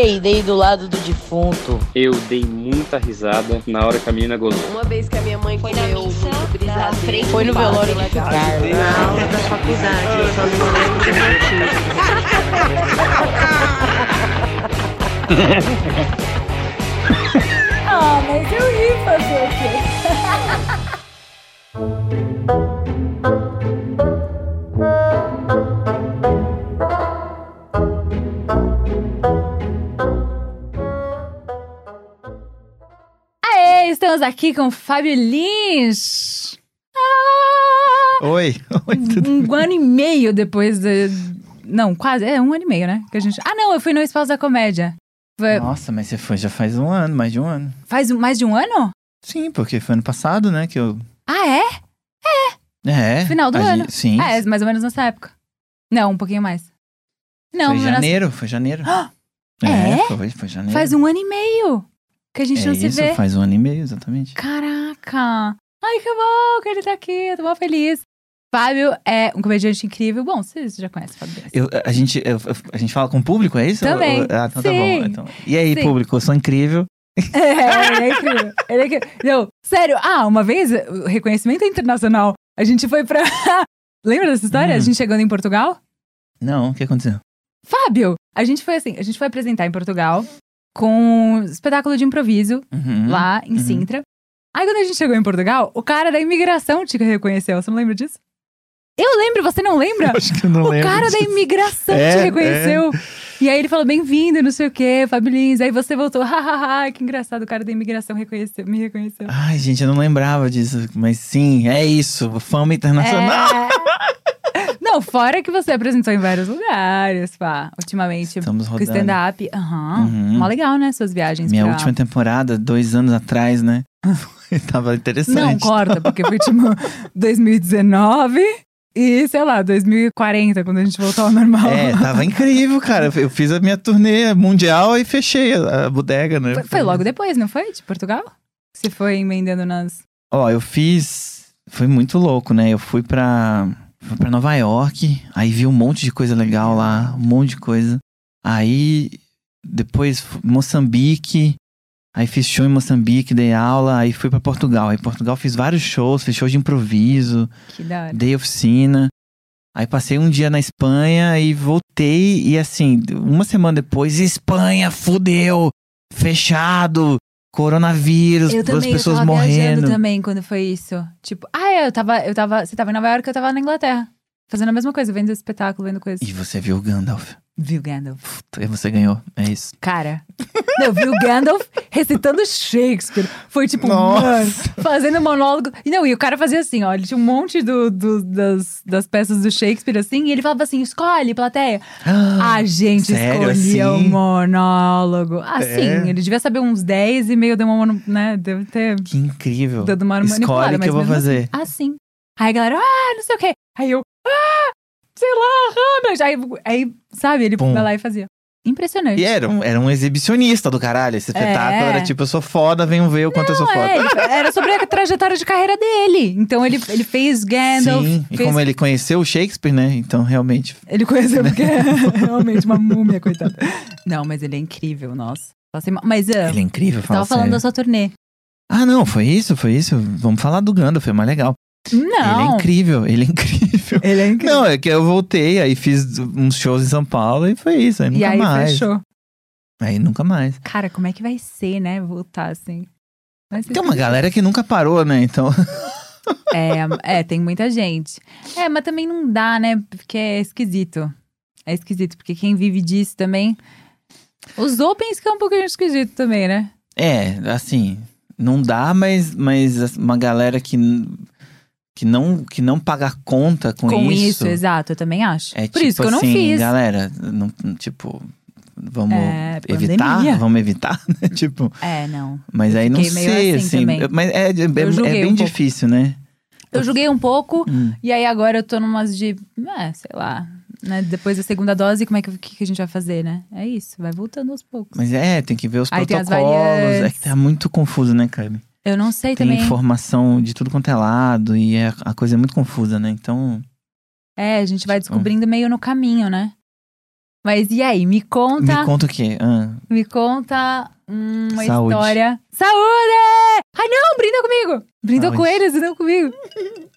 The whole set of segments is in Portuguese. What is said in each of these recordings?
peidei do lado do defunto. Eu dei muita risada na hora que a menina gozou. Uma vez que a minha mãe Foi na comeu missa, muito na brisadeiro. frente Foi no velório legal. Carlos. Na aula da faculdade, eu só não lembro do motivo. Ah, mas eu ri fazer o quê? estamos aqui com o Fábio Lins. Ah, Oi, oi, um ano e meio depois de... Não, quase, é um ano e meio, né? Que a gente... Ah, não, eu fui no Espaço da Comédia. Foi- Nossa, mas você foi já faz um ano, mais de um ano. Faz mais de um ano? Sim, porque foi ano passado, né, que eu... Ah, é? É. Final do ano. gente- sim. É, mais ou menos nessa época. Não, um pouquinho mais. Não, foi janeiro, foi janeiro. É? foi, foi janeiro. faz um ano e meio que a gente é não se isso, vê. faz um ano e meio, exatamente. Caraca! Ai, que bom que ele tá aqui, eu tô mó feliz. Fábio é um comediante incrível. Bom, vocês já conhecem o Fábio. Eu, a, gente, eu- a gente fala com o público, é isso? Também, Ah, então tá sim. bom. Então. E aí, Sim. público, eu sou incrível. É, ele é incrível. Ele é incrível. Não, sério, ah, uma vez, reconhecimento internacional, a gente foi pra. Lembra dessa história? Hum. A gente chegando em Portugal? Não, o que aconteceu? Fábio, a gente foi assim, a gente foi apresentar em Portugal com um espetáculo de improviso Uhum. lá em uhum. Sintra. Aí quando a gente chegou em Portugal, o cara da imigração te reconheceu. Você não lembra disso? Eu lembro, você não lembra? Acho que eu não O lembro. cara da disso. imigração É, te reconheceu. E aí ele falou, bem-vindo, não sei o quê, Fábio Lins. Aí você voltou, hahaha, que engraçado, o cara da imigração reconheceu, me reconheceu. Ai, gente, eu não lembrava disso. Mas sim, é isso. Fama internacional. É. Não, fora que você apresentou em vários lugares, pá, ultimamente. Estamos Com rodando. stand-up. Aham. Uhum. Mó legal, né? Suas viagens. Minha pra... última temporada, dois anos atrás, né? Tava interessante. Não, corta, porque foi tipo 2019 e, sei lá, 2040, quando a gente voltou ao normal. É, tava incrível, cara. Eu fiz a minha turnê mundial e fechei a, a bodega, né? Foi, foi logo depois, não foi? De Portugal? Você foi emendando nas. Ó, eu fiz. Foi muito louco, né? Eu fui pra. Fui pra Nova York, aí vi um monte de coisa legal lá, um monte de coisa. Aí, depois, Moçambique. Aí fiz show em Moçambique, dei aula, aí fui pra Portugal. Aí, em Portugal fiz vários shows, fiz shows de improviso. Dei oficina. Aí passei um dia na Espanha e voltei. E assim, uma semana depois, Espanha, fudeu! Fechado! Coronavírus, Eu duas também, eu pessoas tava viajando morrendo. também quando foi isso. Tipo, ah, eu tava, eu tava. Você tava em Nova York, eu tava na Inglaterra. Fazendo a mesma coisa, vendo espetáculo, vendo coisa. E você viu o Gandalf. Viu Gandalf? Você ganhou. É isso. Cara, eu vi o Gandalf recitando Shakespeare. Foi tipo, Nossa. mano, fazendo monólogo. E não, e o cara fazia assim, ó. Ele tinha um monte do, do- das, das peças do Shakespeare, assim, e ele falava assim: escolhe, plateia. A gente Sério, escolhia o assim? monólogo. Assim, É? ele devia saber uns 10 e meio deu uma, né? Deve ter Que incrível. dado uma. Escolhe que eu vou fazer. Assim, assim. Aí a galera, ah, não sei o quê. Aí eu, ah, sei lá, Hannah. Aí, aí, sabe, ele Pum. vai lá e fazia. Impressionante. E era um, era um exibicionista do caralho. Esse espetáculo É. era tipo, eu sou foda, venham ver o quanto eu sou Não, foda. é, era sobre a trajetória de carreira dele. Então ele, ele fez Gandalf. Sim, e fez- como ele conheceu o Shakespeare, né? Então, realmente. Ele conheceu porque é realmente uma múmia, coitada. Não, mas ele é incrível, nossa. Passei mal- Mas ah, Ele é incrível, fala tava falando sério. da sua turnê. Ah, não, foi isso, foi isso. Vamos falar do Gandalf, é mais legal. Ele é Não. incrível, ele é incrível. Ele é incrível. Não, é que eu voltei, aí fiz uns shows em São Paulo e foi isso. Aí nunca e aí mais. fechou. Aí nunca mais. Cara, como é que vai ser, né? Voltar assim. Tem uma galera que nunca parou, né? Então. É, é, tem muita gente. É, mas também não dá, né? Porque é esquisito. É esquisito, porque quem vive disso também. Os opens que é um pouquinho esquisito também, né? É, assim, não dá, mas, mas uma galera que, que, não, que não paga conta com, Com isso, isso. exato, eu também acho. é Por tipo isso que eu não assim, fiz. galera, não, tipo, vamos É, evitar, vamos evitar, né? Tipo, É, não. mas Eu aí não sei, assim assim, mas é, é, é- bem um pouco. difícil, né? Eu julguei um pouco, Hum. e aí agora eu tô numas de. É, sei lá. Né? Depois da segunda dose, como é que, que, a gente vai fazer, né? É isso, vai voltando aos poucos. Mas é, tem que ver os Aí protocolos. É que tá muito confuso, né, Carmen? Eu não sei Tem também. informação de tudo quanto é lado e é, a coisa é muito confusa, né? Então, É, a gente vai Tipo, descobrindo meio no caminho, né? Mas e aí, me conta. me conta o quê? Ah, Me conta uma Saúde. história. Saúde! Ai, não, brinda comigo! Brindou Saúde. com eles e não comigo.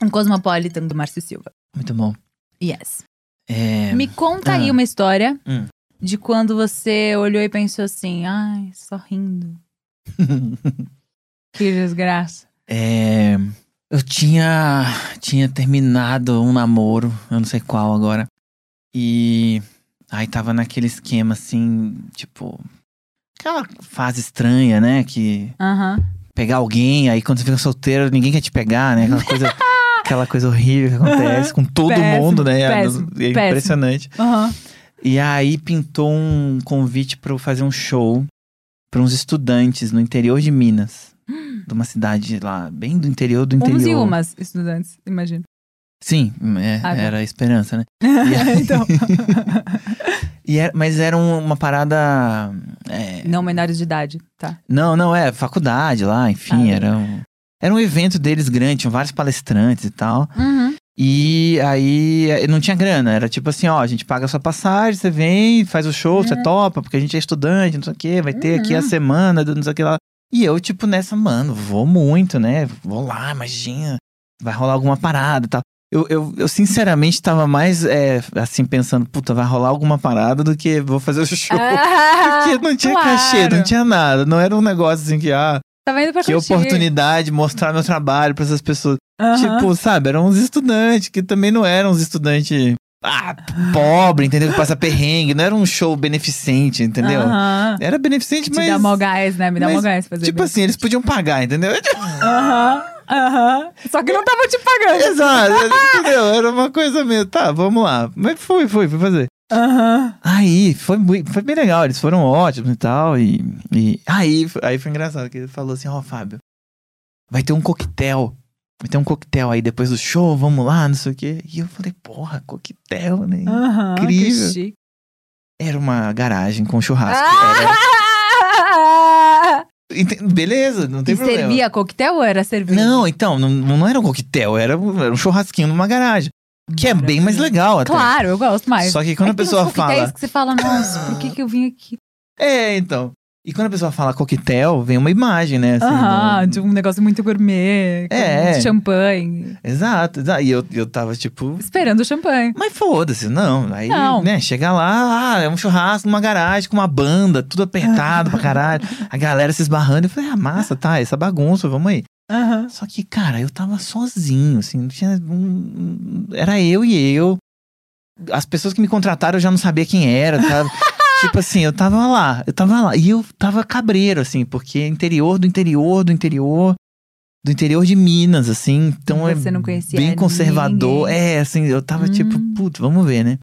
Um Cosmopolitan do Márcio Silva. Muito bom. Yes. É, Me conta aí ah. uma história Hum. de quando você olhou e pensou assim: ai, só rindo. Que desgraça. é, eu tinha, tinha terminado um namoro, eu não sei qual agora. E aí tava naquele esquema assim, tipo. Aquela fase estranha, né? Que pegar alguém, aí quando você fica solteiro, ninguém quer te pegar, né? Aquela coisa, aquela coisa horrível que acontece com todo Péssimo, mundo, né? É péssimo, péssimo. impressionante. E aí pintou um convite para eu fazer um show para uns estudantes no interior de Minas. De uma cidade lá, bem do interior do interior. Uns e umas estudantes, imagino. Sim, é, Ah, tá. era a esperança, né? então. E era- mas era um- uma parada. é, Não menores de idade, tá. não, não, é faculdade lá, enfim, Ah, era um, era um evento deles grande, tinham vários palestrantes e tal. Uhum. E aí eh, não tinha grana, era tipo assim, ó, a gente paga a sua passagem, você vem, faz o show, você topa, porque a gente é estudante, não sei o quê, vai ter aqui a Uhum. semana, não sei o que lá. E eu, tipo, nessa, mano, vou muito, né? Vou lá, imagina, vai rolar alguma parada e tal. Eu, eu, eu sinceramente tava mais, é, assim, pensando, puta, vai rolar alguma parada do que vou fazer o show. Ah, Porque não tinha claro. cachê, não tinha nada. Não era um negócio assim que, ah, Tava indo pra que curtir. oportunidade, mostrar meu trabalho pra essas pessoas. Tipo, sabe, eram uns estudantes que também não eram uns estudantes ah, pobre, entendeu? Que passa perrengue, não era um show beneficente, entendeu? Era beneficente, Te mas. dá mó gás, né? Me dá mó gás fazer Tipo bem. assim, eles podiam pagar, entendeu? Aham, aham. Só que não tava te pagando. Exato, entendeu? Era uma coisa meio, tá, vamos lá. Mas foi, foi, fui fazer. Aham. Aí, foi, mui- foi bem legal, eles foram ótimos e tal. E, e aí, aí foi engraçado, que ele falou assim, ó, Fábio, vai ter um coquetel. Vai ter um coquetel aí depois do show, vamos lá, não sei o quê. E eu falei, porra, coquetel, né? Aham. Incrível. Era uma garagem com churrasco. Ah! Era... Beleza, não tem E problema. servia coquetel ou era cerveja? Não, então, não, não era um coquetel, era, um- era um churrasquinho numa garagem. Que é bem mais legal até. Claro, eu gosto mais. Só que quando É a pessoa fala. que você fala, nossa, por que, que eu vim aqui? É, então. E quando a pessoa fala coquetel, vem uma imagem, né? assim, Aham, do- de um negócio muito gourmet, com É. champanhe. Exato, exato. E eu, eu tava tipo. Esperando o champanhe. Mas foda-se, não. Aí, Não. né, chega lá, ah, é um churrasco numa garagem com uma banda, tudo apertado pra caralho. A galera se esbarrando. Eu falei, ah, massa, tá, essa bagunça, vamos aí. Aham. Só que, cara, eu tava sozinho, assim, não tinha. um- Era eu e eu. As pessoas que me contrataram eu já não sabia quem era, sabe? Tipo assim, eu tava lá, eu tava lá. E eu tava cabreiro, assim, porque interior do interior do interior. Do interior de Minas, assim. Então Você é não conhecia bem conservador. ninguém. É, assim, eu tava Hum. tipo, putz, vamos ver, né?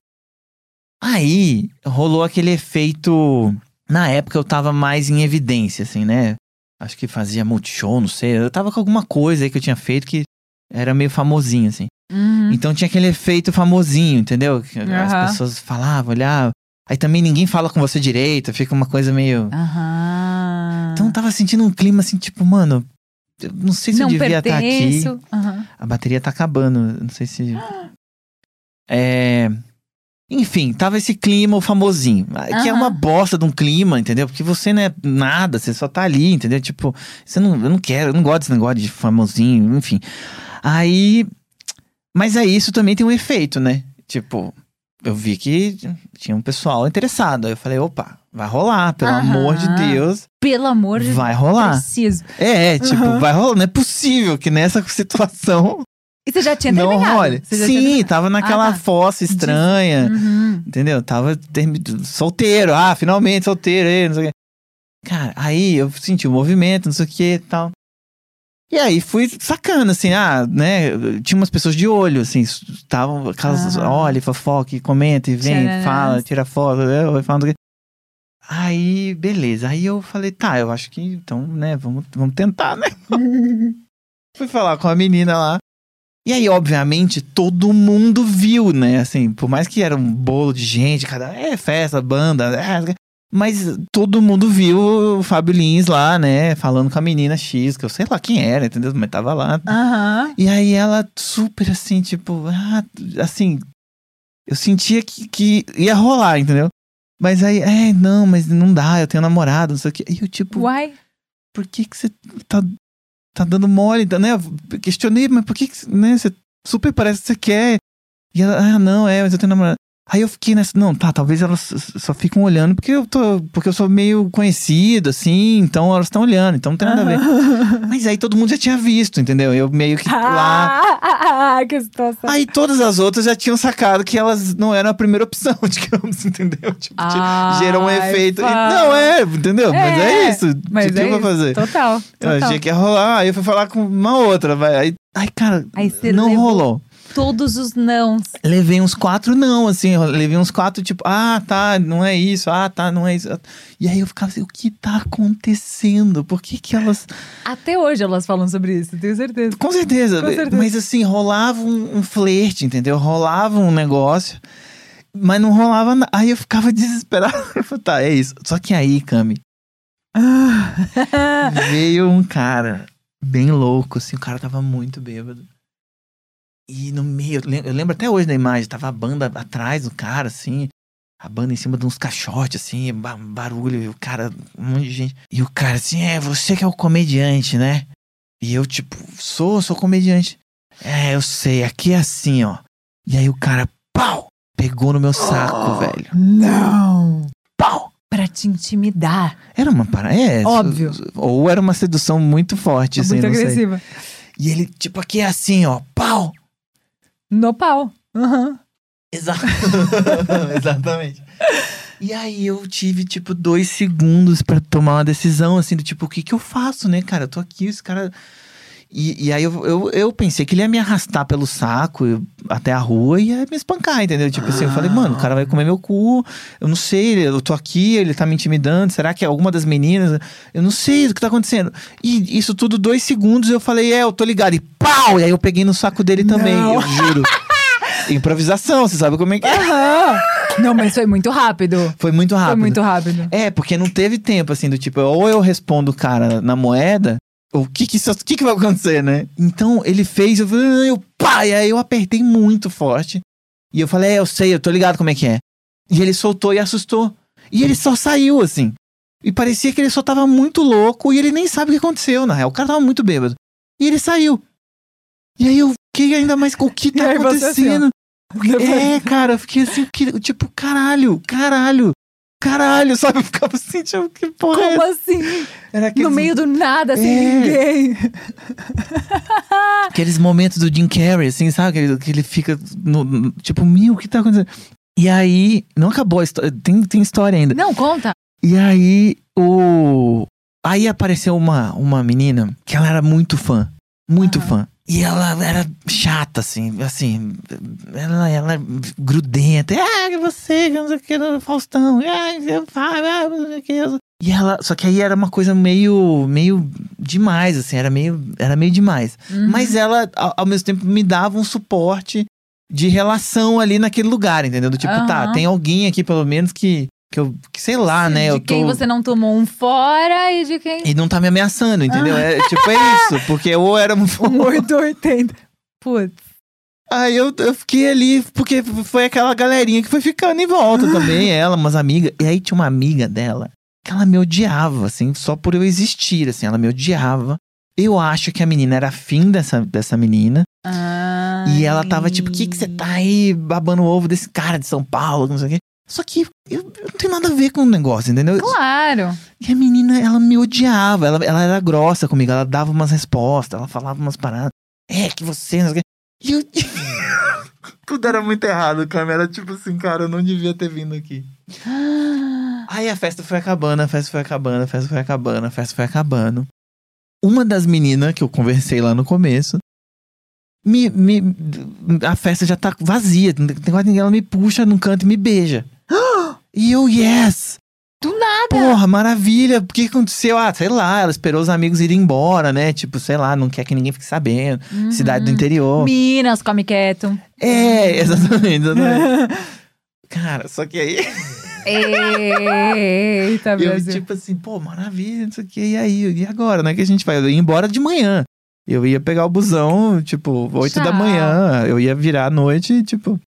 Aí rolou aquele efeito. Na época eu tava mais em evidência, assim, né? Acho que fazia multishow, não sei. Eu tava com alguma coisa aí que eu tinha feito que era meio famosinho, assim. Uhum. Então tinha aquele efeito famosinho, entendeu? Que As pessoas falavam, olhavam. Aí também ninguém fala com você direito, fica uma coisa meio. Aham. Então eu tava sentindo um clima assim, tipo, mano, eu não sei se não eu devia estar aqui. pertenço. Aham. A bateria tá acabando, não sei se. É. Enfim, tava esse clima, o famosinho. Que é Aham. uma bosta de um clima, entendeu? Porque você não é nada, você só tá ali, entendeu? Tipo, você não, eu não quero, eu não gosto desse negócio de famosinho, enfim. Aí. Mas aí isso também tem um efeito, né? Tipo, eu vi que tinha um pessoal interessado. Aí eu falei, opa, vai rolar, pelo Aham. amor de Deus, Pelo amor de Deus. vai rolar. Preciso. É, tipo, Aham. vai rolar. Não é possível que nessa situação E você já tinha não terminado? já Sim, tava naquela Ah, tá. fossa estranha. Uhum. Entendeu? Tava solteiro. Ah, finalmente solteiro aí, não sei o quê. Cara, aí eu senti o movimento, não sei o que e tal. E aí fui sacando, assim, ah, né? Tinha umas pessoas de olho, assim, estavam aquelas, Aham. olha, fofoca, comenta, e vem, fala, tira foto, né, vai falando. Aí, beleza. Aí eu falei, tá, eu acho que então, né, vamos, vamos tentar, né? Fui falar com a menina lá. E aí, obviamente, todo mundo viu, né? Assim, por mais que era um bolo de gente, cada. É, festa, banda. é, mas todo mundo viu o Fábio Lins lá, né? Falando com a menina X, que eu sei lá quem era, entendeu? Mas tava lá. Aham. E aí ela super assim, tipo, ah, assim. Eu sentia que, que ia rolar, entendeu? Mas aí, é, não, mas não dá, eu tenho namorado, não sei o quê. E eu, tipo, Uai. por que que você tá, tá dando mole, né? Eu questionei, mas por que que, né, você super parece que você quer. E ela, ah, não, é, mas eu tenho namorado. Aí eu fiquei nessa, não, tá, talvez elas só ficam olhando porque eu tô, porque eu sou meio conhecido, assim, então elas estão olhando, então não tem nada a ver. Mas aí todo mundo já tinha visto, entendeu? Eu meio que lá. Ah, que situação. Aí todas as outras já tinham sacado que elas não eram a primeira opção, digamos, entendeu? Tipo, Ai, gerou um efeito. E- não, é, entendeu? Mas é É, isso. Mas o que é eu isso. fazer? Total, Eu total. achei que ia rolar, aí eu fui falar com uma outra, vai. Aí, aí cara, Aí não levou rolou. Todos os nãos. Levei uns quatro não, assim, levei uns quatro, tipo, ah, tá, não é isso, ah, tá, não é isso. E aí eu ficava assim, o que tá acontecendo? Por que que elas... Até hoje elas falam sobre isso, tenho certeza. Com certeza, Com certeza. mas assim, rolava um, um flerte, entendeu? Rolava um negócio, mas não rolava nada. Aí eu ficava desesperado. Eu falei, tá, é isso. Só que aí, Cami, veio um cara bem louco, assim, o cara tava muito bêbado. E no meio, eu lem- eu lembro até hoje da imagem, tava a banda atrás do cara, assim, a banda em cima de uns caixotes, assim, ba- barulho, e o cara, um monte de gente. E o cara assim, é, você que é o comediante, né? E eu, tipo, sou, sou comediante. É, eu sei, aqui é assim, ó. E aí o cara, pau, pegou no meu saco, velho. Não! Pau! Pra te intimidar. Era uma parada, é. Óbvio. Ou era uma sedução muito forte, assim, muito não sei. agressiva. E ele, tipo, aqui é assim, ó, pau. No pau. Aham. Exato. Exatamente. E aí eu tive, tipo, dois segundos pra tomar uma decisão, assim, do tipo, o que que eu faço, né, cara? Eu tô aqui, esse cara. E, e aí eu, eu, eu pensei que ele ia me arrastar pelo saco eu- até a rua e ia me espancar, entendeu? Tipo assim, eu falei, mano, o cara vai comer meu cu, eu não sei, eu tô aqui, ele tá me intimidando, será que é alguma das meninas? Eu não sei o que tá acontecendo. E isso tudo, dois segundos, eu falei, é, eu tô ligado. E pau! E aí eu peguei no saco dele também, Não. eu juro. Improvisação, você sabe como é que é? Aham. Não, mas foi muito rápido. Foi muito rápido. Foi muito rápido. É, porque não teve tempo, assim, do tipo, ou eu respondo o cara na moeda, o que que, isso, que que vai acontecer, né? Então, ele fez, eu falei, "Ah", eu, pá, e aí eu apertei muito forte. E eu falei, é, eu sei, eu tô ligado como é que é. E ele soltou e assustou. E ele só saiu, assim. E parecia que ele só tava muito louco e ele nem sabe o que aconteceu, na real. O cara tava muito bêbado. E ele saiu. E aí eu fiquei ainda mais, o que tá assim, acontecendo? É, cara, eu fiquei assim, que- tipo, caralho, caralho, caralho, sabe? Eu ficava assim, tipo, que porra é Como essa? assim? Era aqueles, No meio do nada, sem É. ninguém. aqueles momentos do Jim Carrey, assim, sabe? Que ele, que ele fica, no, no- tipo, meu, o que tá acontecendo? E aí, não acabou a história, tem, tem história ainda. Não, conta. E aí, o... Aí apareceu uma, uma menina que ela era muito fã. Muito fã. E ela era chata, assim, assim, ela, ela é grudenta. Ah, que você, não sei o que, Faustão. Ah, eu falo, ah, não sei o que. E ela, só que aí era uma coisa meio, meio demais, assim, era meio, era meio demais. Uhum. Mas ela, ao, ao mesmo tempo, me dava um suporte de relação ali naquele lugar, entendeu? Do tipo, tá, Aham. tem alguém aqui pelo menos que, que eu, que sei lá, né? de eu tô... quem você não tomou um fora e de quem. E não tá me ameaçando, entendeu? É, tipo, é isso. Porque ou era um. Um 880. Putz. Aí eu, eu fiquei ali, porque foi aquela galerinha que foi ficando em volta também, ela, umas amigas. E aí tinha uma amiga dela que ela me odiava, assim, só por eu existir, assim, ela me odiava. Eu acho que a menina era afim dessa, dessa menina. E ela tava tipo, o que que você tá aí babando o ovo desse cara de São Paulo, não sei o quê. Só que eu, eu não tenho nada a ver com o negócio, entendeu? Claro. E a menina, ela me odiava, ela, ela era grossa comigo, ela dava umas respostas, ela falava umas paradas. É, que você. E eu. Tudo era muito errado, cara. Era tipo assim, cara, eu não devia ter vindo aqui. Aí a festa foi acabando, a festa foi acabando, a festa foi acabando, a festa foi acabando. Uma das meninas que eu conversei lá no começo, me, me, a festa já tá vazia, não tem quase ninguém, ela me puxa num canto e me beija. E eu, yes! Do nada. Porra, maravilha. O que aconteceu? Ah, sei lá, ela esperou os amigos irem embora, né? Tipo, sei lá, não quer que ninguém fique sabendo. Uhum. Cidade do interior. Minas, come quieto. É, exatamente, exatamente. Cara, só que aí Eita, eu, Brasil. tipo assim, pô, maravilha, não sei o que. E aí, e agora, né? que a gente vai? Eu ia embora de manhã. Eu ia pegar o busão, tipo, 8 da Tchau. manhã. Eu ia virar à noite, tipo.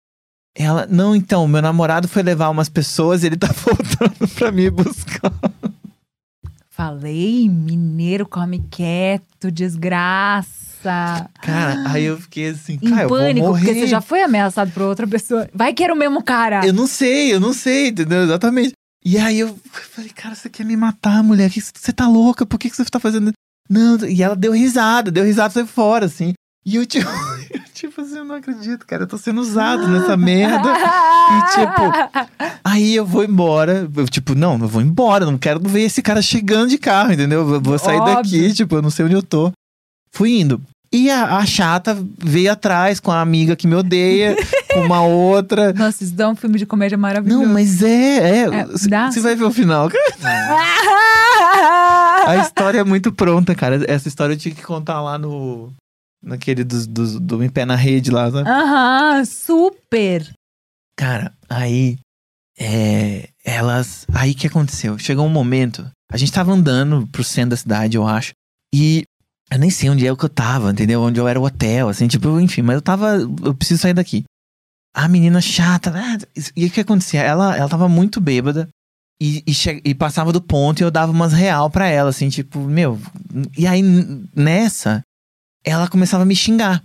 Ela, não, então, meu namorado foi levar umas pessoas e ele tá voltando pra me buscar. Falei, mineiro come quieto, desgraça. Cara, aí eu fiquei assim, Em cara, vou pânico, porque você já foi ameaçado por outra pessoa. Vai que era o mesmo cara. Eu não sei, eu não sei, entendeu? Exatamente. E aí eu falei, cara, você quer me matar, mulher? Você tá louca? Por que que você tá fazendo? Não, e ela deu risada, deu risada saiu fora, assim. E eu, tipo, eu, tipo assim, eu não acredito, cara, eu tô sendo usado nessa merda. E, tipo, Aí eu vou embora. Eu, tipo, não, eu vou embora. Não quero ver esse cara chegando de carro, entendeu? Eu vou sair Óbvio. daqui, tipo, eu não sei onde eu tô. Fui indo. E a, a chata veio atrás com a amiga que me odeia, com uma outra. Nossa, isso dá um filme de comédia maravilhoso. Não, mas é, é. É, Você você vai ver o final. A história é muito pronta, cara. Essa história eu tinha que contar lá no. Naquele dos, dos, do Em Pé na Rede lá, sabe? Aham, super. Cara, aí. É, elas. Aí que aconteceu? Chegou um momento. A gente tava andando pro centro da cidade, eu acho. E eu nem sei onde é que eu tava, entendeu? Onde eu era o hotel, assim, tipo, enfim, mas eu tava. Eu preciso sair daqui. A menina chata. ah, E o que acontecia? Ela, ela tava muito bêbada. E, e, e passava do ponto e eu dava umas real pra ela, assim, tipo, meu. E aí, nessa, ela começava a me xingar.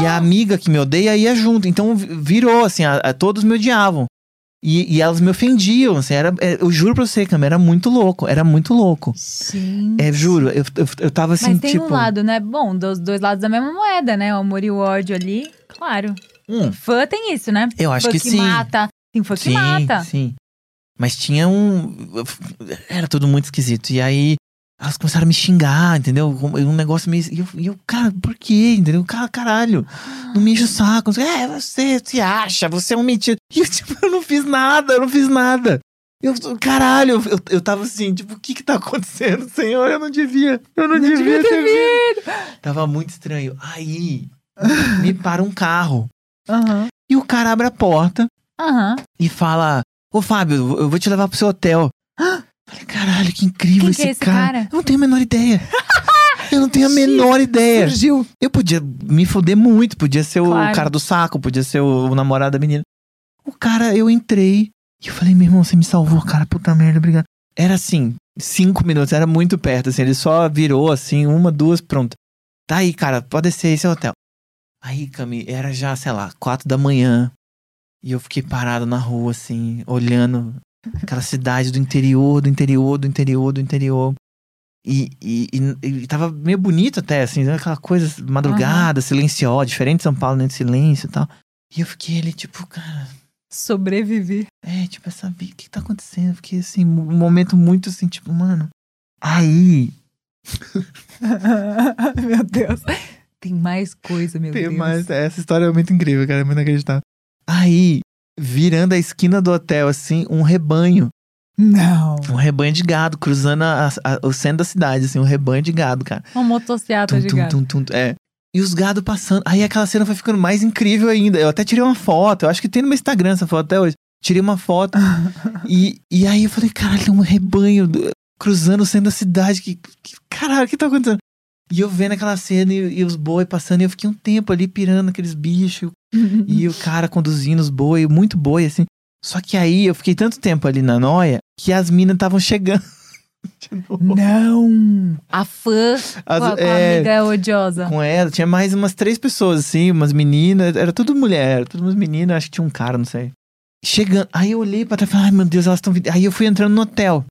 E a amiga que me odeia ia junto. Então vi- virou, assim, a- a- todos me odiavam. E, e elas me ofendiam, assim, era, é, eu juro pra você, Cam, era muito louco, era muito louco. Gente. É, juro, eu, eu, eu tava assim, Mas tem tipo. um lado, né? Bom, dos dois lados da mesma moeda, né? O amor e o ódio ali, claro. hum, Fã tem isso, né? eu acho fã que, que sim. mata. Tem fã que sim, mata. sim. Mas tinha um. Era tudo muito esquisito. E aí, elas começaram a me xingar, entendeu? Um negócio meio. E eu, e eu cara, por quê? Entendeu? Cara, caralho. Não me enche o saco. É, você se acha, você é um mentira. E eu, tipo, eu não fiz nada, eu não fiz nada. Eu, caralho, eu, eu tava assim, tipo, o que que tá acontecendo, senhor? Eu não devia, eu não, devia, ter vindo. Tava muito estranho. Aí, me para um carro. Aham. E o cara abre a porta Aham. e fala: Ô Fábio, eu vou te levar pro seu hotel. Falei, caralho, que incrível Quem esse, que é esse cara. cara? Eu não tenho a menor ideia. eu não tenho a menor ideia. Surgiu. Eu podia me foder muito, podia ser Claro. o cara do saco, podia ser o, o namorado da menina. O cara, eu entrei e eu falei, meu irmão, você me salvou, cara, puta merda, obrigado. Era assim, cinco minutos, era muito perto, assim, ele só virou assim, uma, duas, pronto. Tá aí, cara, pode ser esse é o hotel. Aí, Cami, era já, sei lá, quatro da manhã. E eu fiquei parado na rua, assim, olhando aquela cidade do interior, do interior, do interior, do interior. E, e, e, e tava meio bonito até, assim, né? aquela coisa madrugada, silenciosa, diferente de São Paulo, né? De silêncio e tal. E eu fiquei ali, tipo, cara, Sobreviver. é, tipo, essa vida, o que tá acontecendo? Eu fiquei assim, um momento muito assim, tipo, mano. Aí, meu Deus. Tem mais coisa, meu Tem Deus. mais- essa história é muito incrível, cara, é muito inacreditável. Aí, virando a esquina do hotel, assim, um rebanho. Não. Um rebanho de gado, cruzando a- a- o centro da cidade, assim, um rebanho de gado, cara. Uma motocicleta Tum, de tum, gato. tum, tum, é. E os gados passando. Aí aquela cena foi ficando mais incrível ainda. Eu até tirei uma foto. Eu acho que tem no meu Instagram essa foto até hoje. Tirei uma foto. e, e aí eu falei, caralho, tem um rebanho do- cruzando o centro da cidade. Que, que- caralho, o que tá acontecendo? E eu vendo aquela cena e, e os boi passando. E eu fiquei um tempo ali pirando aqueles bichos. E o cara conduzindo os boi, muito boi, assim. Só que aí eu fiquei tanto tempo ali na noia que as minas estavam chegando. de novo. Não. A fã As- com a, com a é, amiga odiosa. com ela. Tinha mais umas três pessoas, assim, umas meninas. Era tudo mulher, era tudo umas meninas, acho que tinha um cara, não sei. Chegando. Aí eu olhei pra trás e falei, ai meu Deus, elas estão vindo. Aí eu fui entrando no hotel.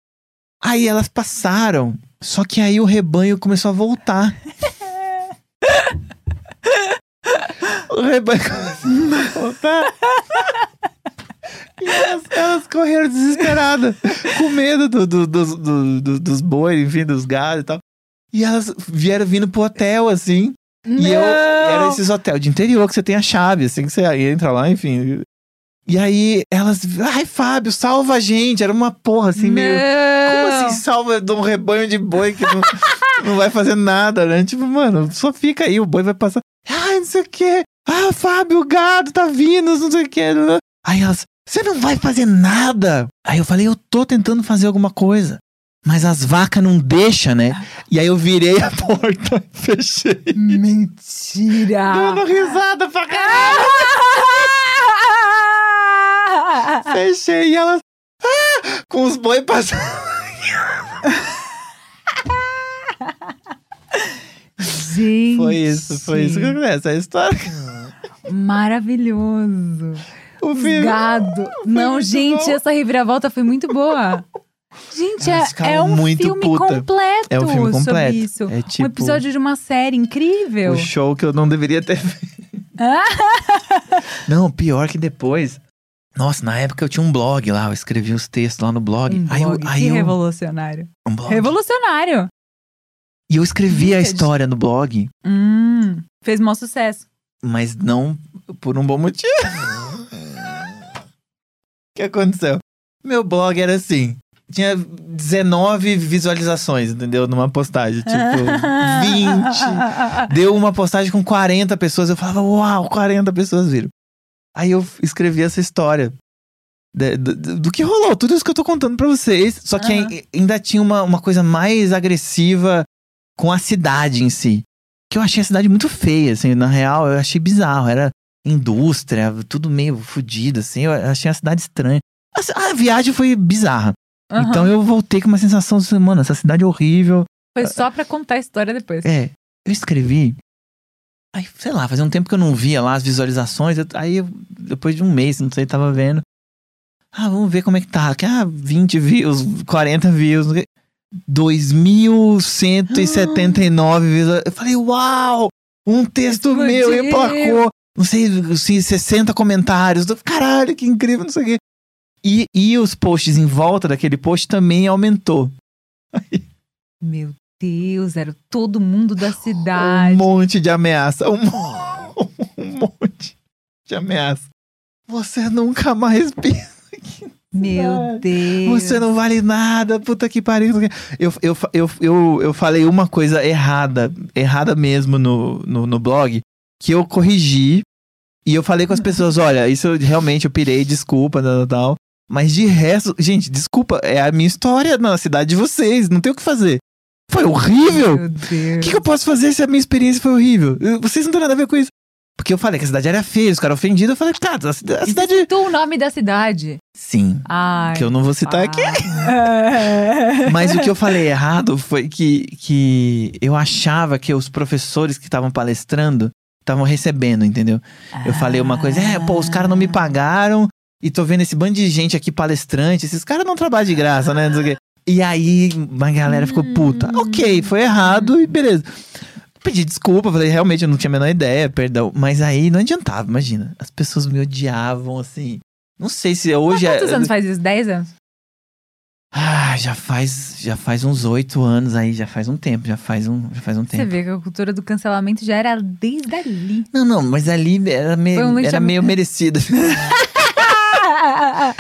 Aí elas passaram. Só que aí o rebanho começou a voltar. o rebanho começou a voltar. E elas, elas correram desesperadas, com medo do, do- dos- do- do- dos bois, enfim, dos gados e tal. E elas vieram vindo pro hotel, assim. E eu era esses hotéis de interior que você tem a chave, assim, que você entra lá, enfim. E aí elas, ai, Fábio, salva a gente. Era uma porra assim, meio. Como Não. assim salva de um rebanho de boi que não, não vai fazer nada, né? Tipo, mano, só fica aí, o boi vai passar. Ai, não sei o quê. Ah, Fábio, o gado tá vindo, não sei o quê. Aí elas, você não vai fazer nada. Aí eu falei, eu tô tentando fazer alguma coisa. Mas as vacas não deixam, né? E aí eu virei a porta e fechei. Mentira. Dando risada pra caralho. Fechei e elas. Ah! Com os boi passando. Gente. Foi isso, foi isso que começa a história. Maravilhoso. O filme. Gado. Não, gente, bom. essa reviravolta foi muito boa. Gente, é, é um filme puta. completo É um filme sobre completo. isso. É tipo Um episódio de uma série incrível. o show que eu não deveria ter feito. não, pior que depois. Nossa, na época eu tinha um blog lá, eu escrevia os textos lá no blog. Um aí eu, blog, aí que eu, revolucionário. um blog. Revolucionário. E eu escrevia a Vintage. história no blog, Hum, fez maior sucesso. mas não por um bom motivo. O que aconteceu? Meu blog era assim. Tinha 19 visualizações, entendeu? Numa postagem. Tipo, 20. Deu uma postagem com 40 pessoas. Eu falava, uau, 40 pessoas viram. Aí eu escrevi essa história. da- Do, do- que rolou, tudo isso que eu tô contando pra vocês. Só que ai- ainda tinha uma, uma coisa mais agressiva com a cidade em si. Que eu achei a cidade muito feia, assim. Na real, eu achei bizarro. Era indústria, tudo meio fodido, assim. Eu achei a cidade estranha. A, a viagem foi bizarra. Aham. Então eu voltei com uma sensação assim, mano, essa cidade é horrível. Foi só pra contar a história depois. É, eu escrevi. Aí, sei lá, fazia um tempo que eu não via lá as visualizações. eu- aí, eu- depois de um mês, não sei, tava vendo. Ah, vamos ver como é que tá. Ah, 20 views, 40 views. não sei o quê. 2.179 visualizações. Eu falei, uau! Um texto meu Explodiu. emplacou. Não sei, assim, 60 comentários. Caralho, que incrível, não sei o quê. E, e os posts em volta daquele post também aumentou. Meu Deus, era todo mundo da Um cidade. monte de ameaça. Um, mo- um monte de ameaça. Você nunca mais pensa. Meu Deus. Você não vale nada. Puta que pariu. Eu, eu, eu, eu, eu falei uma coisa errada. Errada mesmo no, no, no blog. Que eu corrigi. E eu falei com as pessoas: olha, isso eu, realmente eu pirei, desculpa, tal, tal. Mas de resto, gente, desculpa, é a minha história na cidade de vocês. Não tem o que fazer. Foi horrível. Meu O Deus. que, que eu posso fazer se a minha experiência foi horrível? Eu- Vocês não têm nada a ver com isso. Porque eu falei que a cidade era feia, os caras ofendidos. Eu falei, cara, a cida- a cidade. citou o nome da cidade. Sim, Ai. que eu não vou citar aqui. aqui. Mas o que eu falei errado foi que, que eu achava que os professores que estavam palestrando estavam recebendo, entendeu? Eu falei uma coisa, é, pô, os caras não me pagaram e tô vendo esse bando de gente aqui palestrante, esses caras não trabalham de graça, né? Não sei o quê. E aí a galera ficou puta. Ok, foi errado e beleza. Pedi desculpa, falei, realmente eu não tinha a menor ideia, perdão. Mas aí não adiantava, imagina. As pessoas me odiavam, assim. Não sei se hoje é. Quantos anos faz isso? 10 anos? Ah, já faz, já faz uns oito anos aí, já faz um tempo, já faz um, já faz um Você tempo. vê que a cultura do cancelamento já era desde ali. Não, não, mas ali era, me- Foi um era meio merecido.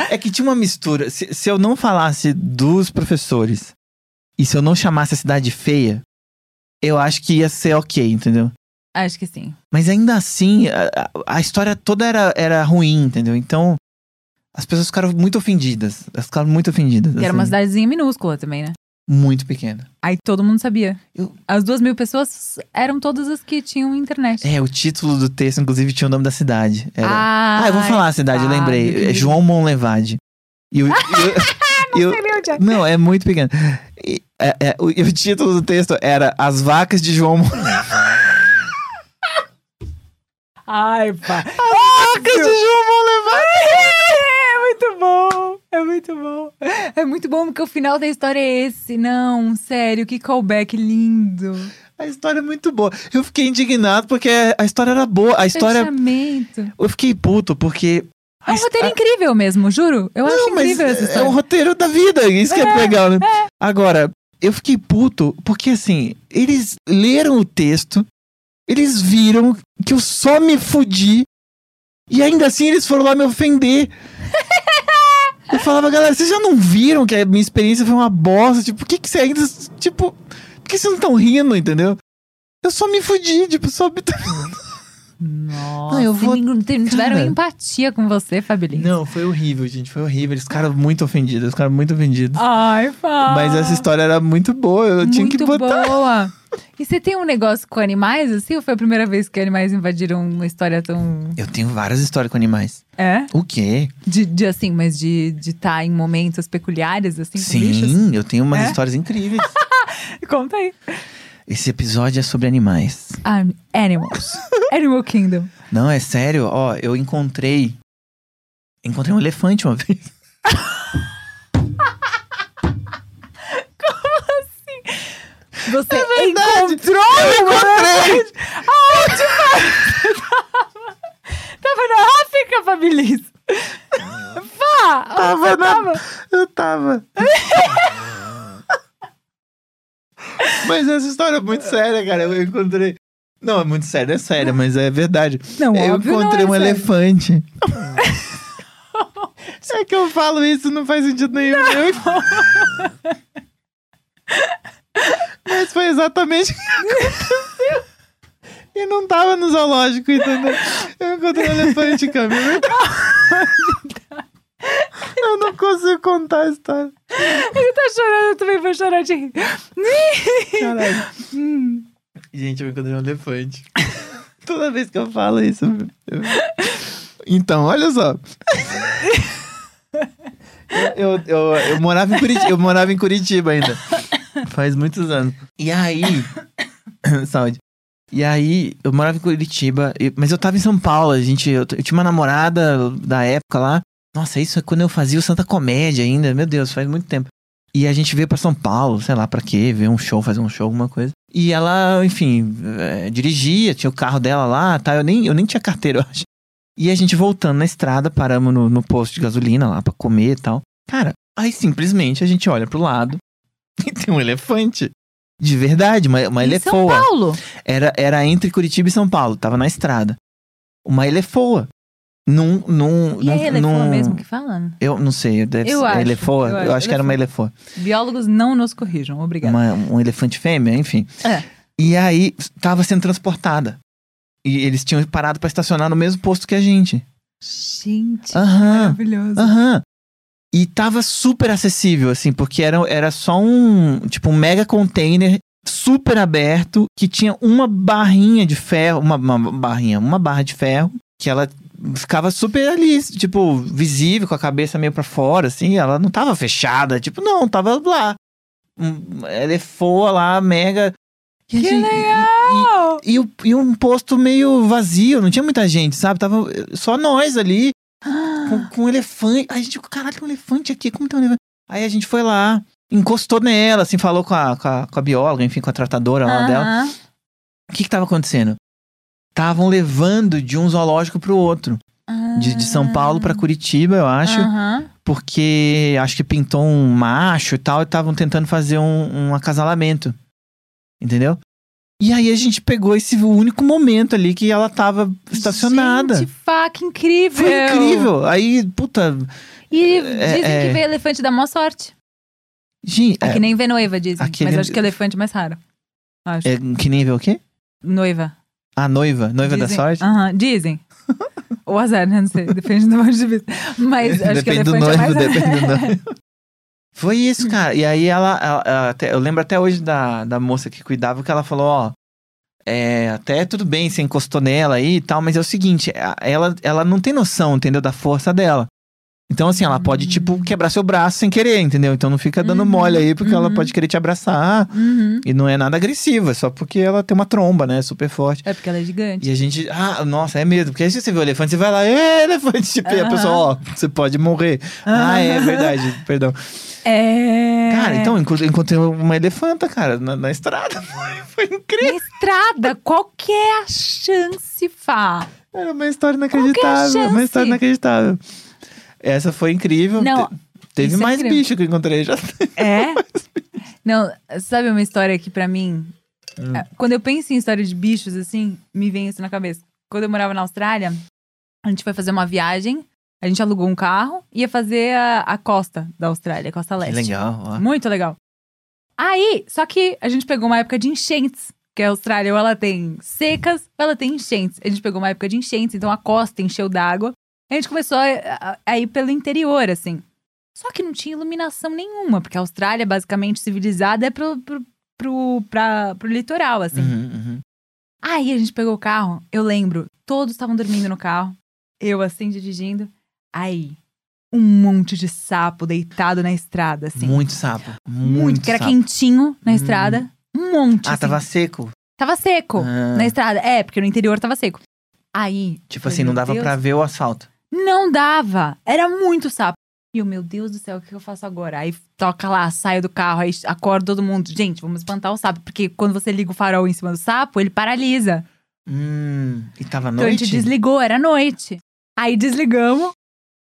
é que tinha uma mistura. Se, se eu não falasse dos professores e se eu não chamasse a cidade feia, eu acho que ia ser ok, entendeu? Acho que sim. Mas ainda assim, a, a- história toda era, era ruim, entendeu? Então, as pessoas ficaram muito ofendidas. Elas ficaram muito ofendidas. E era uma assim. cidadezinha minúscula também, né? Muito pequena. Aí todo mundo sabia. Eu- As duas mil pessoas eram todas as que tinham internet. É, o título do texto, inclusive, tinha o nome da cidade. Era... Ah, Ah, eu vou falar a cidade, eu lembrei. É João Monlevade. E o, e o- e o- não, é muito pequeno. E, é- é, o, e o título do texto era As Vacas de João. Ai, pá. Vacas de João Monlevade! É muito bom. É muito bom. É muito bom porque o final da história é esse. Não, sério, que callback lindo. A história é muito boa. Eu fiquei indignado porque a história era boa. A história. Fechamento. Eu fiquei puto porque. É um roteiro incrível mesmo, juro. Eu acho Não, mas incrível essa é história. um roteiro da vida, isso que é, legal, né? Agora, eu fiquei puto porque assim, eles leram o texto, eles viram que eu só me fudi e ainda assim eles foram lá me ofender. Eu falava, galera, vocês já não viram que a minha experiência foi uma bosta? Tipo, por que, que você ainda. Tipo, por que vocês não estão rindo, entendeu? Eu só me fudi, tipo, só. me- Nossa, Não, eu vou- não tiveram Cara. empatia com você, Fabelino? Não, foi horrível, gente. Foi horrível. Eles ficaram muito ofendidos. Eles ficaram muito ofendidos. Ai, Fá. Mas essa história era muito boa. Eu tinha que. Muito botar. boa. E você tem um negócio com animais, assim? Ou foi a primeira vez que animais invadiram uma história tão. Eu tenho várias histórias com animais. É? O quê? De, de assim, mas de estar de tá em momentos peculiares, assim? Sim, eu tenho umas É? histórias incríveis. Conta aí. Esse episódio é sobre animais. Ah, animals. Animal Kingdom. Não, é sério. Ó, eu encontrei. Encontrei um elefante uma vez. Você É encontrou um elefante? Aonde você tava? Tava na África, Fabilis. Vá! Tava na- tava? Eu tava. mas essa história é muito séria, cara. Eu encontrei. Não, é muito sério, é sério, mas é verdade. Não, eu óbvio não encontrei é um sério. elefante. é que eu falo isso, não faz sentido nenhum. Eu- Mas foi exatamente o que aconteceu. E não tava no zoológico, entendeu? Eu encontrei um elefante, Camila. Eu não consigo contar a história. Ele tá chorando, eu também vou chorar de rir. Caralho. Hum. Gente, eu encontrei um elefante. Toda vez que eu falo isso. eu- Então, olha só. Eu, eu, eu, eu morava em Curitiba, eu morava em Curitiba ainda. Faz muitos anos. E aí. Saúde. E aí, eu morava em Curitiba, mas eu tava em São Paulo. Gente, eu, eu tinha uma namorada da época lá. Nossa, isso é quando eu fazia o Santa Comédia ainda. Meu Deus, faz muito tempo. E a gente veio pra São Paulo, sei lá pra quê, ver um show, fazer um show, alguma coisa. E ela, enfim, eh, dirigia, tinha o carro dela lá, tá? Eu nem, eu nem tinha carteira, eu acho. E a gente voltando na estrada, paramos no, no posto de gasolina lá pra comer e tal. Cara, aí simplesmente a gente olha pro lado e tem um elefante. De verdade, uma, uma Em São elefoa. Paulo. Era, era entre Curitiba e São Paulo, tava na estrada. Uma elefoa. Num. num, E num, é elefoa num- mesmo que fala? Eu não sei, deve Eu ser. acho, elefoa? eu Eu acho, acho, que era uma elefoa. Biólogos não nos corrijam, obrigada. Uma- um elefante fêmea, enfim. É. E aí tava sendo transportada. E eles tinham parado pra estacionar no mesmo posto que a gente. Gente, Aham. maravilhoso. Aham. E tava super acessível, assim, porque era, era só um, tipo, um mega container super aberto que tinha uma barrinha de ferro, uma, uma barrinha, uma barra de ferro, que ela ficava super ali, tipo, visível, com a cabeça meio pra fora, assim, ela não tava fechada, tipo, não, tava lá. Um, elefoa lá, mega. E Que gente- e- legal! e, o- e um posto meio vazio, não tinha muita gente, sabe? Tava só nós ali, com, com um elefante. Aí a gente, caralho, tem um elefante aqui, como tem um elefante? Aí a gente foi lá, encostou nela, assim, falou com a, com a, com a bióloga, enfim, com a tratadora lá dela. Aham. O que que tava acontecendo? Estavam levando de um zoológico pro outro. De, de São Paulo pra Curitiba, eu acho. Aham. Porque acho que pintou um macho e tal, e estavam tentando fazer um, um acasalamento. Entendeu? E aí a gente pegou esse único momento ali que ela tava estacionada. Gente, que incrível! Foi incrível. Aí, puta. E É, dizem é. que ver elefante dá maior sorte. Gente, Aqui é, nem ver noiva, dizem. aquele- Mas acho que elefante é mais raro. Acho. é que nem vê o quê? Noiva. A noiva. Noiva da Dizem. sorte? Aham, dizem. Ou azar, né? Não sei. Depende do ponto de vista. Mas acho que depende do elefante é noivo, mais depende do noivo. Foi isso, cara. E aí ela, ela- ela até- eu lembro até hoje da, da moça que cuidava que ela falou, ó, é, até tudo bem, você encostou nela aí e tal, mas é o seguinte, ela, ela não tem noção, entendeu, da força dela. Então, assim, ela pode, tipo, quebrar seu braço sem querer, entendeu? Então não fica dando Uhum, mole aí, porque ela uhum. pode querer te abraçar. Uhum. E não é nada agressivo, é só porque ela tem uma tromba, né? Super forte. É porque ela é gigante. E a gente, ah, nossa, é mesmo. Porque aí se você vê o elefante, você vai lá, elefante. Tipo, e a pessoa, ó, você pode morrer. Ah, é verdade, perdão. É. Cara, então, enco- encontrei uma elefanta, cara, na, na estrada. Foi, incrível. Na estrada, qual que é a chance, Fá? Era uma história é inacreditável. Uma história inacreditável. Essa foi incrível. Não, Te- teve isso é mais incrível. bicho que eu encontrei já. É? Não, sabe uma história que pra mim. Hum. é, Quando eu penso em história de bichos, assim, me vem isso na cabeça. Quando eu morava na Austrália, a gente foi fazer uma viagem, a gente alugou um carro e ia fazer a, a costa da Austrália, a costa leste. legal, ó. Muito legal. Aí, só que a gente pegou uma época de enchentes. Porque a Austrália ou ela tem secas ou ela tem enchentes. A gente pegou uma época de enchentes, então a costa encheu d'água. A gente começou a, ir pelo interior, assim. Só que não tinha iluminação nenhuma, porque a Austrália, basicamente civilizada, é pro, pro, pro, pra, pro litoral, assim. Uhum, uhum. Aí a gente pegou o carro, eu lembro, todos estavam dormindo no carro, eu assim dirigindo. Aí, um monte de sapo deitado na estrada, assim. Muito sapo. Muito, Muito, que era sapo. quentinho na Hum. estrada. Um monte. Ah, assim. tava seco. Tava seco Ah. na estrada. É, porque no interior tava seco. Aí. Tipo falei, assim, não dava pra ver o asfalto. Não dava. Era muito sapo. E eu, meu Deus do céu, o que eu faço agora? Aí toca lá, saio do carro, aí acorda todo mundo. Gente, vamos espantar o sapo. Porque quando você liga o farol em cima do sapo, ele paralisa. Hum, e tava à Então a noite? gente desligou, era noite. Aí desligamos,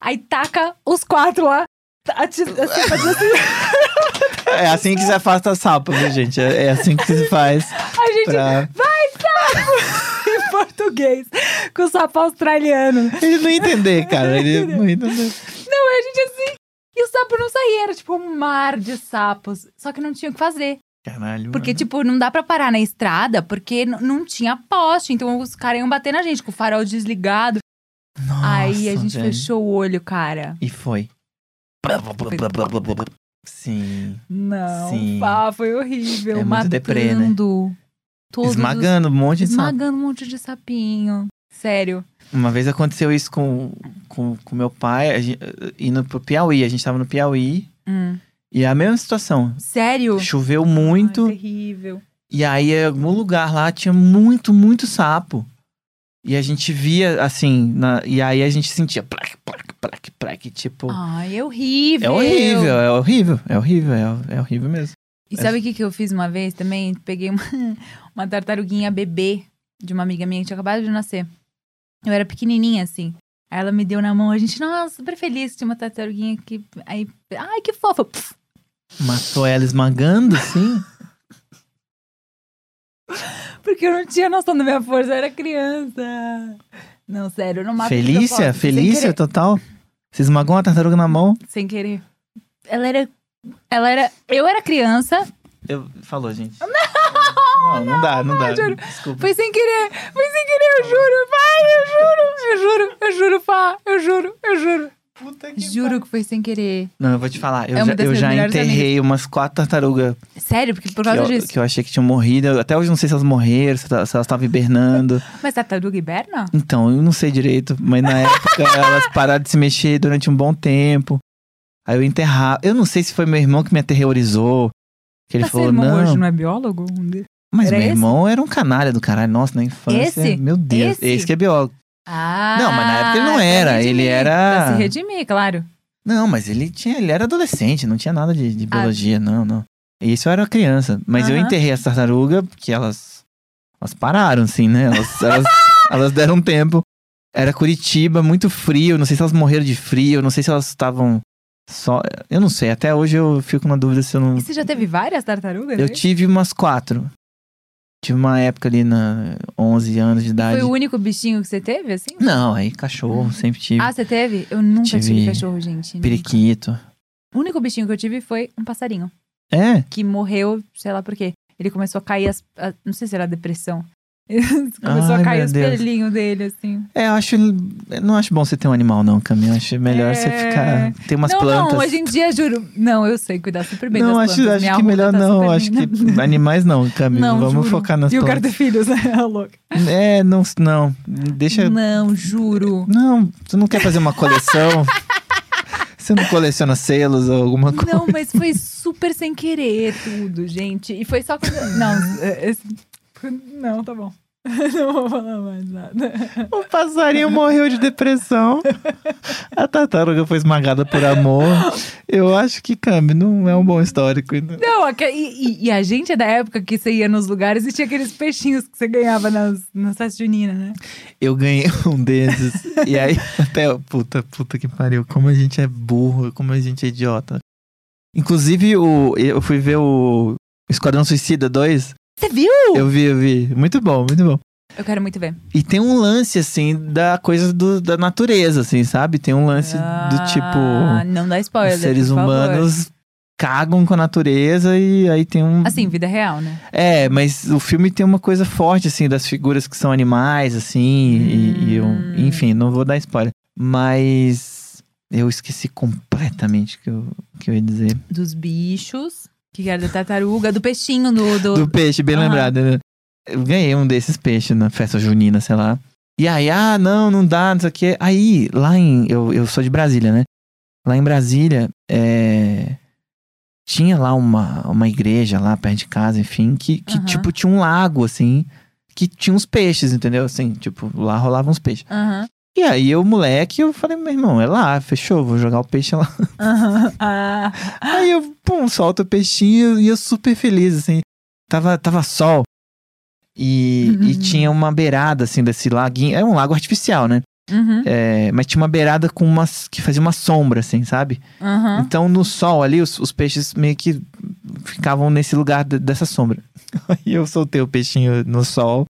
aí taca os quatro lá. ati- assim, assim. É assim que se afasta sapo, viu, gente? É, é assim que se faz A gente pra... em português, com o sapo australiano. Ele não ia entender, cara. Ele não ia entender. Não, a gente assim. E o sapo não saía, era tipo um mar de sapos. Só que não tinha o que fazer. Caralho, Porque, mano. tipo, não dá pra parar na estrada, porque não tinha poste. Então os caras iam bater na gente com o farol desligado. aí a Nossa, gente velho. fechou o olho, cara. E foi. Sim. Não, Sim. pá, foi horrível. É muito deprê, né? Todos os- Esmagando um monte de sapo. Esmagando um monte de sapinho. Sério. Uma vez aconteceu isso com, com, com meu pai, a gente, indo pro Piauí. A gente tava no Piauí. Hum. E é a mesma situação. Sério? Choveu muito. Ai, terrível. E aí, em algum lugar lá, tinha muito, muito sapo. E a gente via, assim, na- e aí a gente sentia plaque, plaque, plaque, plaque, tipo... Ai, é horrível. é horrível, é horrível, é horrível, é, é horrível mesmo. E sabe o que, que eu fiz uma vez também? Peguei uma, uma tartaruguinha bebê de uma amiga minha que tinha acabado de nascer. Eu era pequenininha, assim. Aí ela me deu na mão, a gente, nossa, super feliz tinha uma tartaruguinha que. Aí, ai, que fofa. Pff, Matou ela esmagando, assim? Porque eu não tinha noção da minha força, eu era criança. Não, sério, eu não mato Felícia, Felícia total. Você esmagou uma tartaruga na mão? Sem querer. Ela era. Ela era. Eu era criança, Eu, falou, gente. Não, não, dá, não dá. juro. Desculpa. Foi sem querer, foi sem querer, eu juro, pai, eu juro, eu juro, eu juro, pá, eu juro, eu juro. Puta Juro que foi sem querer. Não, eu vou te falar. Eu É já, eu já enterrei umas quatro tartarugas Sério, porque por que causa eu, disso. que eu achei que tinham morrido. Eu- Até hoje não sei se elas morreram, se elas estavam hibernando. Mas tartaruga hiberna? Então, eu não sei direito. Mas na época elas pararam de se mexer durante um bom tempo. Aí eu enterrava. Eu não sei se foi meu irmão que me aterrorizou. Que ele Mas falou, irmão não. hoje não é biólogo? Mas era meu esse? irmão era um canalha do caralho. Nossa, na infância. Esse? Meu Deus. Esse? Esse que é biólogo. Ah, Não, mas na época ele não era, redimir, ele era- Pra se redimir, claro. Não, mas ele tinha, ele era adolescente, não tinha nada de, de Ah. biologia, não, não. Isso eu era criança. Mas eu enterrei as tartarugas porque elas. Elas pararam, assim, né? Elas, elas, elas deram um tempo. Era Curitiba, muito frio. Não sei se elas morreram de frio, não sei se elas estavam só. Eu não sei, até hoje eu fico na dúvida se eu não. E você já teve várias tartarugas? Eu né? tive umas quatro. Tive uma época ali na 11 anos de idade. Foi o único bichinho que você teve, assim? Não, aí cachorro, sempre tive. Ah, você teve? Eu nunca tive, Tive cachorro, gente. nunca. periquito. O único bichinho que eu tive foi um passarinho. É, Que morreu, sei lá por quê. Ele começou a cair as. a- não sei se era depressão. começou Ai, a cair os pelinhos dele, assim. É, eu acho. não acho bom você ter um animal, não, Cami. Eu acho melhor você É. ficar. Ter umas não, plantas. não, hoje em dia, juro. Não, eu sei cuidar super bem não, das acho, plantas. acho Minha que melhor tá não. Acho linda. que animais não, Cami. Não, Vamos juro. focar nas E eu quero plantas. ter filhos, né? louca. É, não, não. Deixa. Não, juro. Não, você não quer fazer uma coleção? você não coleciona selos ou alguma coisa? Não, mas foi super sem querer tudo, gente. E foi só quando. Não, é- não, tá bom. Não vou falar mais nada. O passarinho morreu de depressão. A tartaruga foi esmagada por amor. Eu acho que, Cami, não é um bom histórico. Não, aque- e, e- e a gente é da época que você ia nos lugares e tinha aqueles peixinhos que você ganhava nas, nas festas juninas, né? Eu ganhei um desses. e aí, até. Puta, puta que pariu. Como a gente é burro, como a gente é idiota. Inclusive, o, eu fui ver o Esquadrão Suicida 2. Você viu? Eu vi, eu vi. Muito bom, muito bom. Eu quero muito ver. E tem um lance, assim, da coisa do- da natureza, assim, sabe? Tem um lance do tipo. Ah, não dá spoiler. Os seres por favor. humanos cagam com a natureza e aí tem um. Assim, vida real, né? É, mas o filme tem uma coisa forte, assim, das figuras que são animais, assim, e, e eu- Hum. enfim, não vou dar spoiler. Mas eu esqueci completamente o que eu, que eu ia dizer. Dos bichos, que era da tartaruga, do peixinho, do. do... Do peixe, bem Aham. lembrado. Eu ganhei um desses peixes na festa junina, sei lá. E aí, ah, não, não dá, não sei o quê. Aí, lá em. Eu, eu sou de Brasília, né? Lá em Brasília, é, tinha lá uma, uma igreja lá perto de casa, enfim, que, que Aham. tipo tinha um lago, assim, que tinha uns peixes, entendeu? Assim, tipo, lá rolavam uns peixes. Aham. E aí, eu, moleque, eu falei, meu irmão, é lá, fechou, vou jogar o peixe lá. Aham. Ah. Aí eu, pum, solto o peixinho e eu super feliz, assim. Tava, tava sol. E, e Uhum. tinha uma beirada, assim, desse laguinho. É um lago artificial, né? Uhum. É, mas tinha uma beirada com umas. que fazia uma sombra, assim, sabe? Aham. Então no sol ali, os, os peixes meio que ficavam nesse lugar de- dessa sombra. Aí eu soltei o peixinho no sol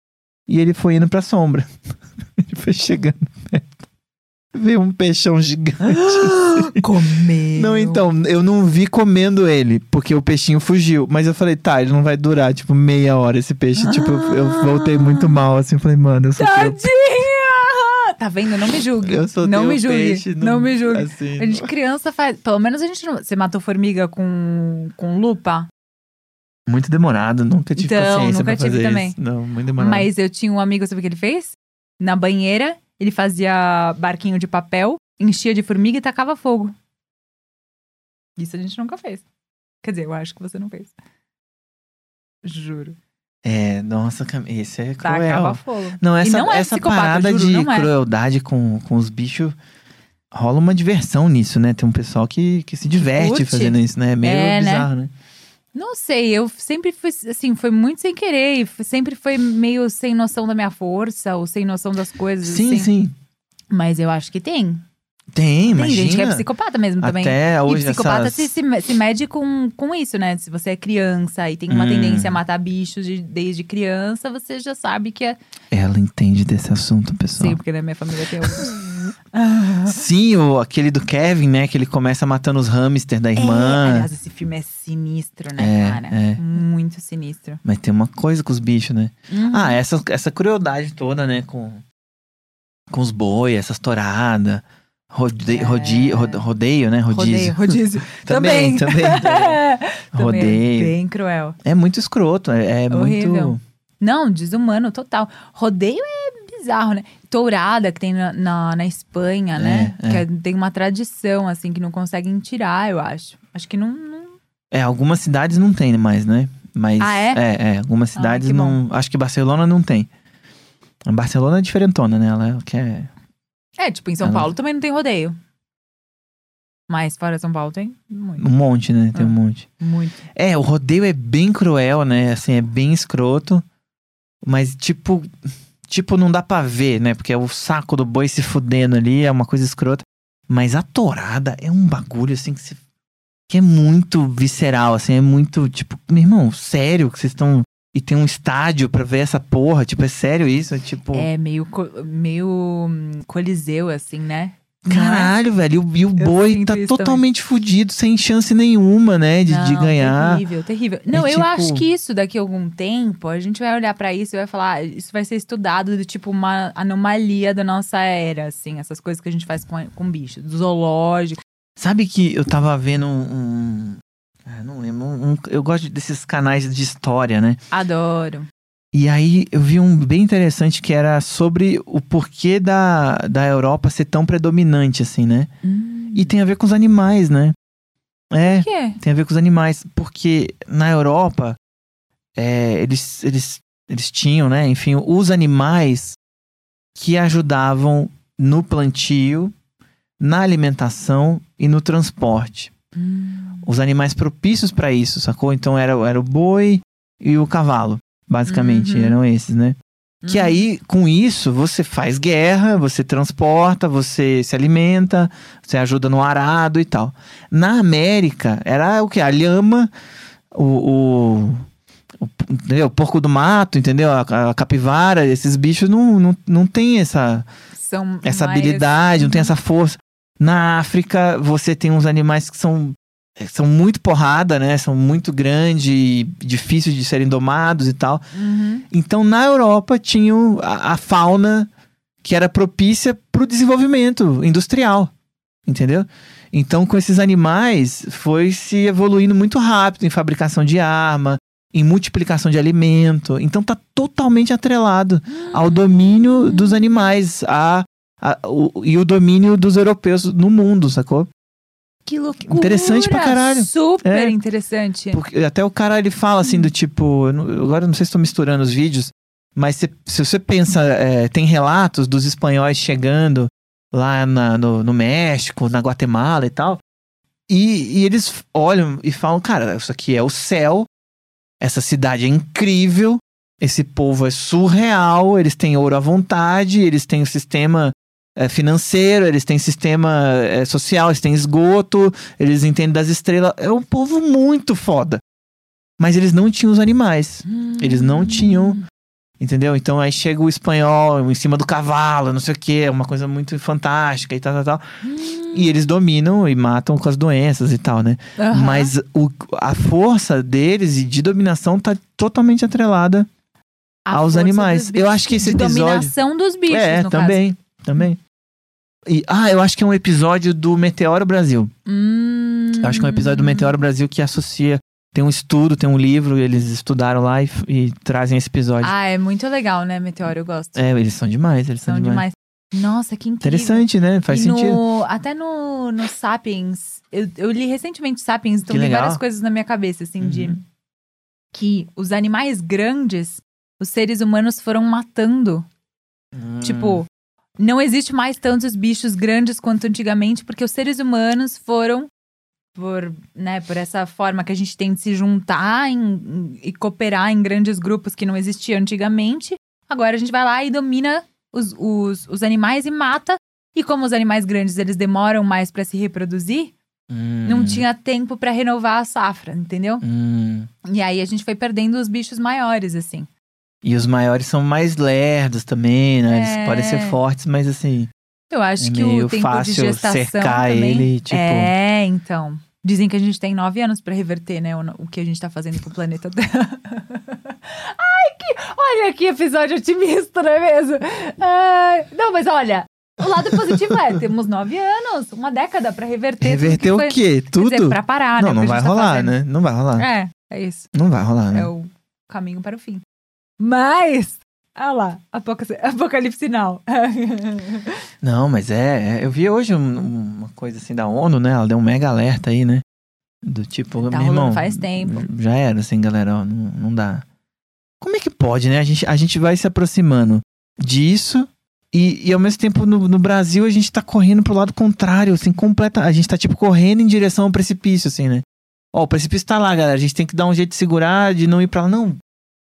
e ele foi indo pra sombra. ele foi chegando perto. Veio um peixão gigante. Comeu. Não, então, eu não vi comendo ele, porque o peixinho fugiu. Mas eu falei, tá, ele não vai durar, tipo, meia hora esse peixe. Tipo, eu, eu voltei muito mal, assim, falei, mano, eu o, Tadinha! Tá vendo? Não me julgue. eu soltei não me julgue. peixe. Não me julgue. Assim, A gente criança faz. Pelo menos a gente não. Você matou formiga com, com lupa? Muito demorado, nunca tive Então, paciência nunca pra fazer tive isso. também. Não, muito demorado. Mas eu tinha um amigo, sabe o que ele fez? Na banheira, ele fazia barquinho de papel, enchia de formiga e tacava fogo. Isso a gente nunca fez. Quer dizer, eu acho que você não fez. Juro. É, nossa, esse é cruel. Tacava fogo. Não, essa, não é essa parada juro, de é. crueldade com, com os bichos rola uma diversão nisso, né? Tem um pessoal que, que se diverte fazendo isso, né? É meio É, né? bizarro, né? Não sei, eu sempre fui, assim, foi muito sem querer. e Sempre foi meio sem noção da minha força, ou sem noção das coisas. Sim, assim. sim. Mas eu acho que tem. Tem, imagina. Tem gente que é psicopata mesmo também. Até E hoje psicopata essas... se, se, se mede com, com isso, né? Se você é criança e tem uma Hum. tendência a matar bichos de- desde criança, você já sabe que é. Ela entende desse assunto, pessoal. Sim, porque na minha família tem alguns. Sim, o, aquele do Kevin, né? Que ele começa matando os hamsters da É, irmã. aliás, esse filme é sinistro, né, É, cara? é. Muito sinistro. Mas tem uma coisa com os bichos, né? Uhum. Ah, essa, essa crueldade toda, né? Com, com os boi, essas touradas. Rode, É. rodi- ro- rodeio, né? Rodízio. Rodeio, rodízio. Também, também, também. Também é Rodeio. bem cruel. É muito escroto, é, é muito. Não, desumano total. Rodeio é bizarro, né? Tourada, que tem na, na, na Espanha, né? É, Que é. é- tem uma tradição, assim, que não conseguem tirar, eu acho. Acho que não. não- É, algumas cidades não tem mais, né? Mas. Ah, é? É, é, algumas cidades que bom. não. Acho que Barcelona não tem. A Barcelona é diferentona, né? Ela quer. É, tipo, em São Ela- Paulo também não tem rodeio. Mas fora São Paulo tem muito. Um monte, né? Tem um Ah. monte. Muito. É, o rodeio é bem cruel, né? Assim, é bem escroto. Mas, tipo. Tipo, não dá pra ver, né? Porque é o saco do boi se fudendo ali, é uma coisa escrota. Mas a tourada é um bagulho, assim, que, se, que é muito visceral, assim, é muito, tipo, meu irmão, sério que vocês estão. E tem um estádio pra ver essa porra, tipo, é sério isso? É tipo. É meio, co- meio hum, coliseu, assim, né? É? Caralho, velho. E o, boi tá isso também. totalmente fudido, sem chance nenhuma, né? De, de Não, ganhar. Terrível, terrível. Não, eu tipo- acho que isso daqui a algum tempo, a gente vai olhar pra isso e vai falar, "Ah, isso vai ser estudado do tipo uma anomalia da nossa era, assim, essas coisas que a gente faz com, com bicho, do zoológico. Sabe que eu tava vendo um. um- ah, não lembro. um- eu gosto desses canais de história, né? Adoro. E aí eu vi um bem interessante que era sobre o porquê da, da Europa ser tão predominante, assim, né? Hum. E tem a ver com os animais, né? É, é? tem a ver com os animais. Porque na Europa, é, eles, eles, eles tinham, né? Enfim, os animais que ajudavam no plantio, na alimentação e no transporte. Hum. Os animais propícios para isso, sacou? Então era, era o boi e o cavalo, basicamente, Uhum. eram esses, né? Que Hum. aí, com isso, você faz guerra, você transporta, você se alimenta, você ajuda no arado e tal. Na América, era o que? A lhama, o, o, o, entendeu? o porco do mato, entendeu? A, a capivara, esses bichos não, não, não tem essa, São essa mais- habilidade, não tem Uhum. essa força. Na África, você tem uns animais que são são muito porrada, né? São muito grandes e difíceis de serem domados e tal. Uhum. Então, na Europa, tinham a, a fauna que era propícia para o desenvolvimento industrial, entendeu? Então, com esses animais, foi se evoluindo muito rápido em fabricação de arma, em multiplicação de alimento. Então, tá totalmente atrelado ao domínio dos animais a, a- o- e o domínio dos europeus no mundo, sacou? Que loucura! Interessante pra caralho. Super É. interessante. Porque até o cara ele fala assim do tipo, agora eu não sei se estou misturando os vídeos, mas se, se você pensa, é, tem relatos dos espanhóis chegando lá na- no, no México, na Guatemala e tal, e, e eles olham e falam, cara, isso aqui é o céu, essa cidade é incrível, esse povo é surreal, eles têm ouro à vontade, eles têm o sistema é, financeiro, eles têm sistema é, social, eles têm esgoto, eles entendem das estrelas. É um povo muito foda. Mas eles não tinham os animais, eles não tinham- entendeu? Então aí chega o espanhol em cima do cavalo, não sei o que, é uma coisa muito fantástica e tal, tal, tal. E eles dominam e matam com as doenças e tal, né? Aham. Mas o- a força deles e de dominação tá totalmente atrelada A aos animais. Eu acho que esse De episódio- dominação dos bichos, é, também, também. E, ah, eu acho que é um episódio do Meteoro Brasil. Hum... Eu acho que é um episódio do Meteoro Brasil que associa. Tem um estudo, tem um livro, eles estudaram lá e, e trazem esse episódio. Ah, é muito legal, né, Meteoro? Eu gosto. É, eles são demais, eles são, São demais. demais. Nossa, que incrível. Interessante, né? Faz E sentido. no- até no, no Sapiens, eu, eu li recentemente Sapiens, então Que legal. várias coisas na minha cabeça, assim, de Uhum. que os animais grandes, os seres humanos foram matando. Hum. Tipo, não existe mais tantos bichos grandes quanto antigamente, porque os seres humanos foram por, né, por essa forma que a gente tem de se juntar em- em- e cooperar em grandes grupos que não existia antigamente. Agora a gente vai lá e domina os, os, os animais e mata. E como os animais grandes eles demoram mais pra se reproduzir, Hum. não tinha tempo pra renovar a safra, entendeu? Hum. E aí a gente foi perdendo os bichos maiores, assim. E os maiores são mais lerdos também, né? Eles É. podem ser fortes, mas assim. Eu acho É que o tempo fácil de gestação cercar também... ele, tipo- É, então. Dizem que a gente tem nove anos pra reverter, né, o, o que a gente tá fazendo com o planeta Terra. Ai, que... Olha que episódio otimista, não é mesmo? Ai, não, mas olha, o lado positivo é, temos nove anos, uma década pra reverter tudo Reverter que o quê? Quer Tudo? dizer, pra parar, não, né? não a vai tá rolar, fazendo. né? Não vai rolar. É, é isso. Não vai rolar, né? É o caminho para o fim. Mas, olha lá, apoca- apocalipse sinal. Não, mas é, é- Eu vi hoje um- uma coisa assim da ONU, né? Ela deu um mega alerta aí, né? Do tipo, Tá meu irmão. faz tempo. Já era, assim, galera, ó, não, não dá. Como é que pode, né? A gente, a gente vai se aproximando disso e, e ao mesmo tempo no, no Brasil a gente tá correndo pro lado contrário, assim, completa. A gente tá, tipo, correndo em direção ao precipício, assim, né? Ó, o precipício tá lá, galera. A gente tem que dar um jeito de segurar, de não ir pra lá. Não,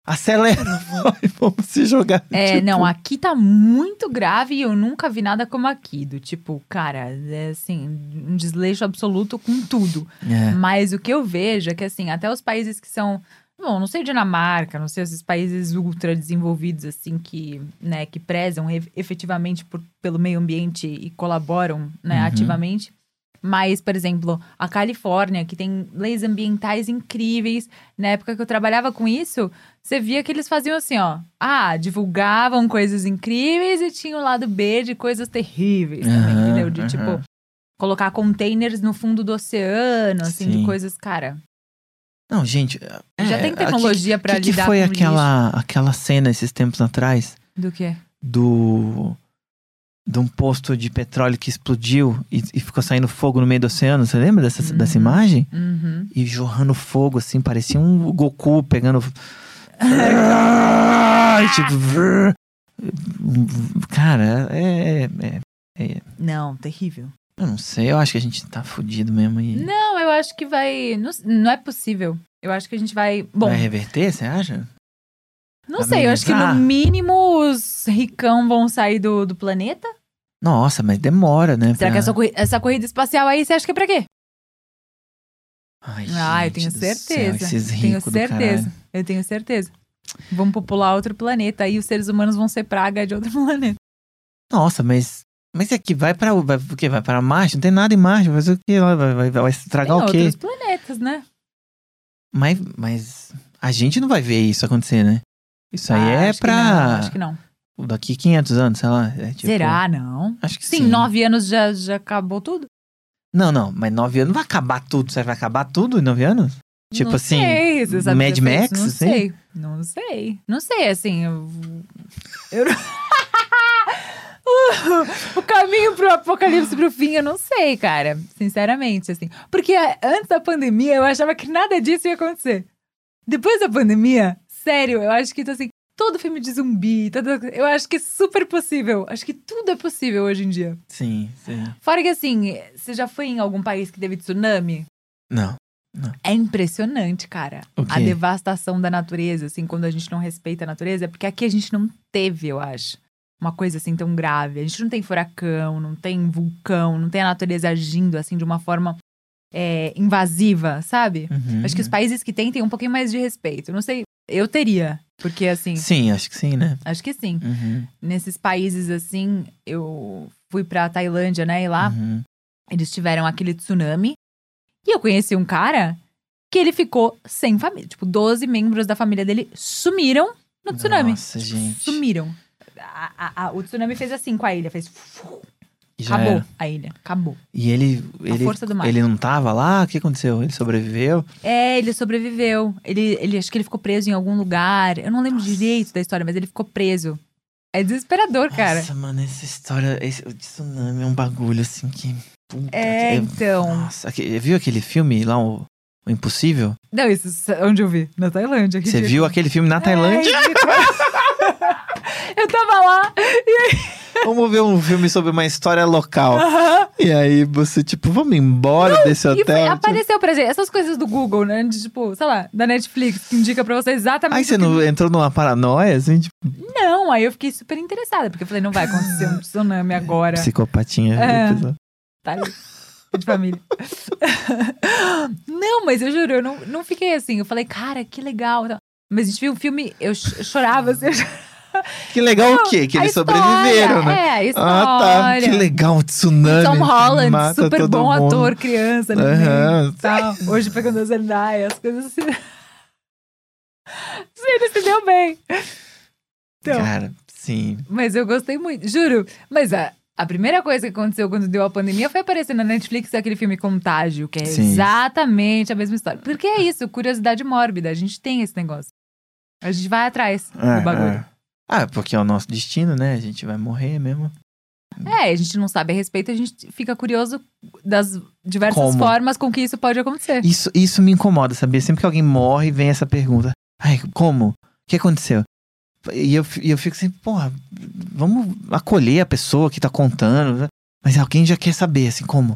acelera, vai, vamos se jogar. É, tipo, não, aqui tá muito grave e eu nunca vi nada como aqui. Do tipo, cara, é assim, um desleixo absoluto com tudo. É. Mas o que eu vejo é que, assim, até os países que são. Bom, não sei Dinamarca, não sei esses países ultra desenvolvidos, assim, que, né, que prezam efetivamente por, pelo meio ambiente e colaboram, né, Uhum. ativamente. Mas, por exemplo, a Califórnia, que tem leis ambientais incríveis. Na época que eu trabalhava com isso, você via que eles faziam assim, ó. Ah, divulgavam coisas incríveis e tinha o lado B de coisas terríveis também, Aham, entendeu? De aham. tipo, colocar containers no fundo do oceano, assim, de Sim. coisas, cara. Não, gente. já é, tem tecnologia que- pra que que lidar foi com aquela, aquela cena esses tempos atrás Do quê? do de um posto de petróleo que explodiu e, e ficou saindo fogo no meio do oceano. Você lembra dessa, Uhum. dessa imagem? Uhum. E jorrando fogo, assim, parecia um Goku pegando. Ai, tipo. Cara, é, é- é- Não, terrível. Eu não sei, eu acho que a gente tá fudido mesmo e. Não, eu acho que vai. Não, não é possível. Eu acho que a gente vai. Bom, Vai reverter, você acha? Não sei, eu acho que no amenizar? mínimo os ricão vão sair do, do planeta. Nossa, mas demora, né? Será pra- que essa, corri- essa corrida espacial aí você acha que é pra quê? Ai, Ah, eu tenho céu, certeza. esses tenho certeza. Eu tenho certeza. Vamos popular outro planeta. Aí os seres humanos vão ser praga de outro planeta. Nossa, mas Mas é que vai pra, vai, o quê? vai pra Marte? Não tem nada em Marte. Vai fazer o quê? Vai, vai, vai estragar Tem o quê? outros planetas, né? Mas, mas a gente não vai ver isso acontecer, né? Isso aí Ah, é acho que pra não, acho que não. daqui 500 anos, sei lá. é tipo- Será? Não. Acho que Sim, sim. nove anos já, já acabou tudo? Não, não, mas nove anos não vai acabar tudo. Você vai acabar tudo em nove anos? Tipo não assim, sei, você sabe Mad? Max, Não assim? sei. Não sei. Não sei, assim. Eu... eu o caminho pro apocalipse, pro fim, eu não sei, cara. Sinceramente, assim. Porque antes da pandemia, eu achava que nada disso ia acontecer. Depois da pandemia, sério, eu acho que, assim, todo filme de zumbi, todo... eu acho que é super possível. Acho que tudo é possível hoje em dia. sim, sim. Fora que, assim, você já foi em algum país que teve tsunami? Não. É impressionante, cara. A devastação da natureza, assim, quando a gente não respeita a natureza, porque aqui a gente não teve, eu acho, uma coisa assim tão grave. A gente não tem furacão, não tem vulcão, não tem a natureza agindo assim de uma forma é, invasiva, sabe? Uhum. Acho que os países que têm têm um pouquinho mais de respeito. Não sei, eu teria, porque assim, Sim, acho que sim, né? acho que sim. Uhum. Nesses países assim, eu fui pra Tailândia, né, e lá Uhum. eles tiveram aquele tsunami. E eu conheci um cara que ele ficou sem família. Tipo, 12 membros da família dele sumiram no tsunami. Nossa, gente. Sumiram. A- a- a- o tsunami fez assim com a ilha. Fez. Já acabou era. a ilha. Acabou. E ele, ele, força do mar. ele não tava lá? O que aconteceu? Ele sobreviveu? É, ele sobreviveu. Ele, ele acho que ele ficou preso em algum lugar. Eu não lembro direito da história, mas ele ficou preso. É desesperador, cara. Nossa, mano, essa história, esse, o tsunami é um bagulho assim que. Puta É, que- então. Nossa, viu aquele filme lá, o, o Impossível? Não, isso é onde eu vi? Na Tailândia. Você viu aquele filme na É, Tailândia? ridículo. eu tava lá. Vamos ver um filme sobre uma história local. aham, E aí você, tipo, vamos embora desse E foi, hotel. tipo- apareceu pra gente essas coisas do Google, né? De, tipo, sei lá, da Netflix, que indica pra você exatamente. Aí você que- não entrou numa paranoia, assim, tipo, Não, aí eu fiquei super interessada, porque eu falei, não vai acontecer um tsunami agora. psicopatinha. É. episódio. Tá ali. De família. não, mas eu juro, eu não, não fiquei assim. Eu falei, cara, que legal. Mas a gente viu um filme, eu ch- eu chorava, assim. eu chorava. Que legal o quê? Que eles história, sobreviveram, né? É, a história. Ah, tá. Que legal, um tsunami. Tom Holland, super bom mundo. ator, criança, né? Aham. Tal. Hoje pegando a Zendaya, as coisas assim. Sim, ele se deu bem. Então, Cara, sim. mas eu gostei muito, juro. Mas a, a primeira coisa que aconteceu quando deu a pandemia foi aparecer na Netflix aquele filme Contágio, que é Sim. exatamente a mesma história. Porque é isso, curiosidade mórbida. A gente tem esse negócio. A gente vai atrás É, do bagulho. é. Ah, porque é o nosso destino, né? A gente vai morrer mesmo. É, a gente não sabe a respeito, a gente fica curioso das diversas Como? formas com que isso pode acontecer. Isso, isso me incomoda, sabia? Sempre que alguém morre, vem essa pergunta. Ai, como? O que aconteceu? E eu, e eu fico assim, porra, vamos acolher a pessoa que tá contando. né? Mas alguém já quer saber, assim, como? O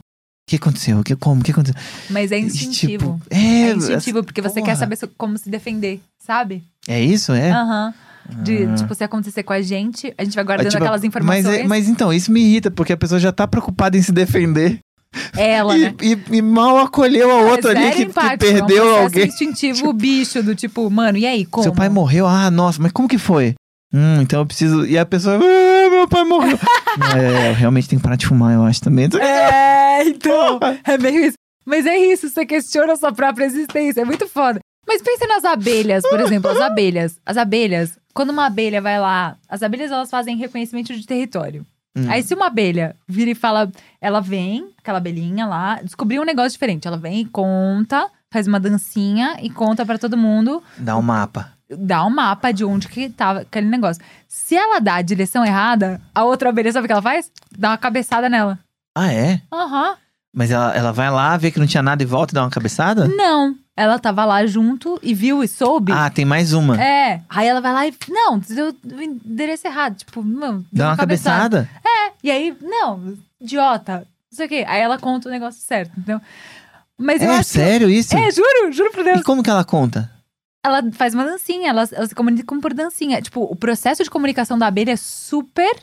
que aconteceu? O que, como? O que aconteceu? Mas é E, instintivo. Tipo, é, É instintivo, porque você porra. quer saber como se defender, sabe? É isso, é? Aham. De, Ah. tipo, se acontecer com a gente, a gente vai guardando tipo, aquelas mas, informações. é- mas então, isso me irrita, porque a pessoa já tá preocupada em se defender. Ela, e, né? e- e mal acolheu a outra ali Zero que, que empático, perdeu é um alguém. instintivo bicho do tipo, mano, e aí, como? Seu pai morreu? Ah, nossa, mas como que foi? Hum, então eu preciso. E a pessoa, ah, meu pai morreu. É, eu realmente tenho que parar de fumar, eu acho também. É, então, é meio isso. Mas é isso, você questiona a sua própria existência, é muito foda. Mas pense nas abelhas, por exemplo, as abelhas. As abelhas, quando uma abelha vai lá, as abelhas elas fazem reconhecimento de território. Hum. Aí se uma abelha vira e fala, ela vem, aquela abelhinha lá, descobriu um negócio diferente. Ela vem e conta, faz uma dancinha e conta pra todo mundo, Dá um mapa. dá um mapa de onde que tava aquele negócio. Se ela dá a direção errada, a outra abelha sabe o que ela faz? Dá uma cabeçada nela. Ah, é? Aham. Mas ela, ela vai lá, vê que não tinha nada e volta e dá uma cabeçada? Não. Ela tava lá junto e viu e soube. Ah, tem mais uma. É. Aí ela vai lá e. Não, deu o endereço errado. Tipo, não. deu Dá uma cabeçada. E aí, não, idiota. Não sei o quê. Aí ela conta o negócio certo, entendeu? Mas eu É acho. sério isso? É, juro, juro por Deus. E como que ela conta? Ela faz uma dancinha, ela, ela se comunica por dancinha. Tipo, o processo de comunicação da abelha é super,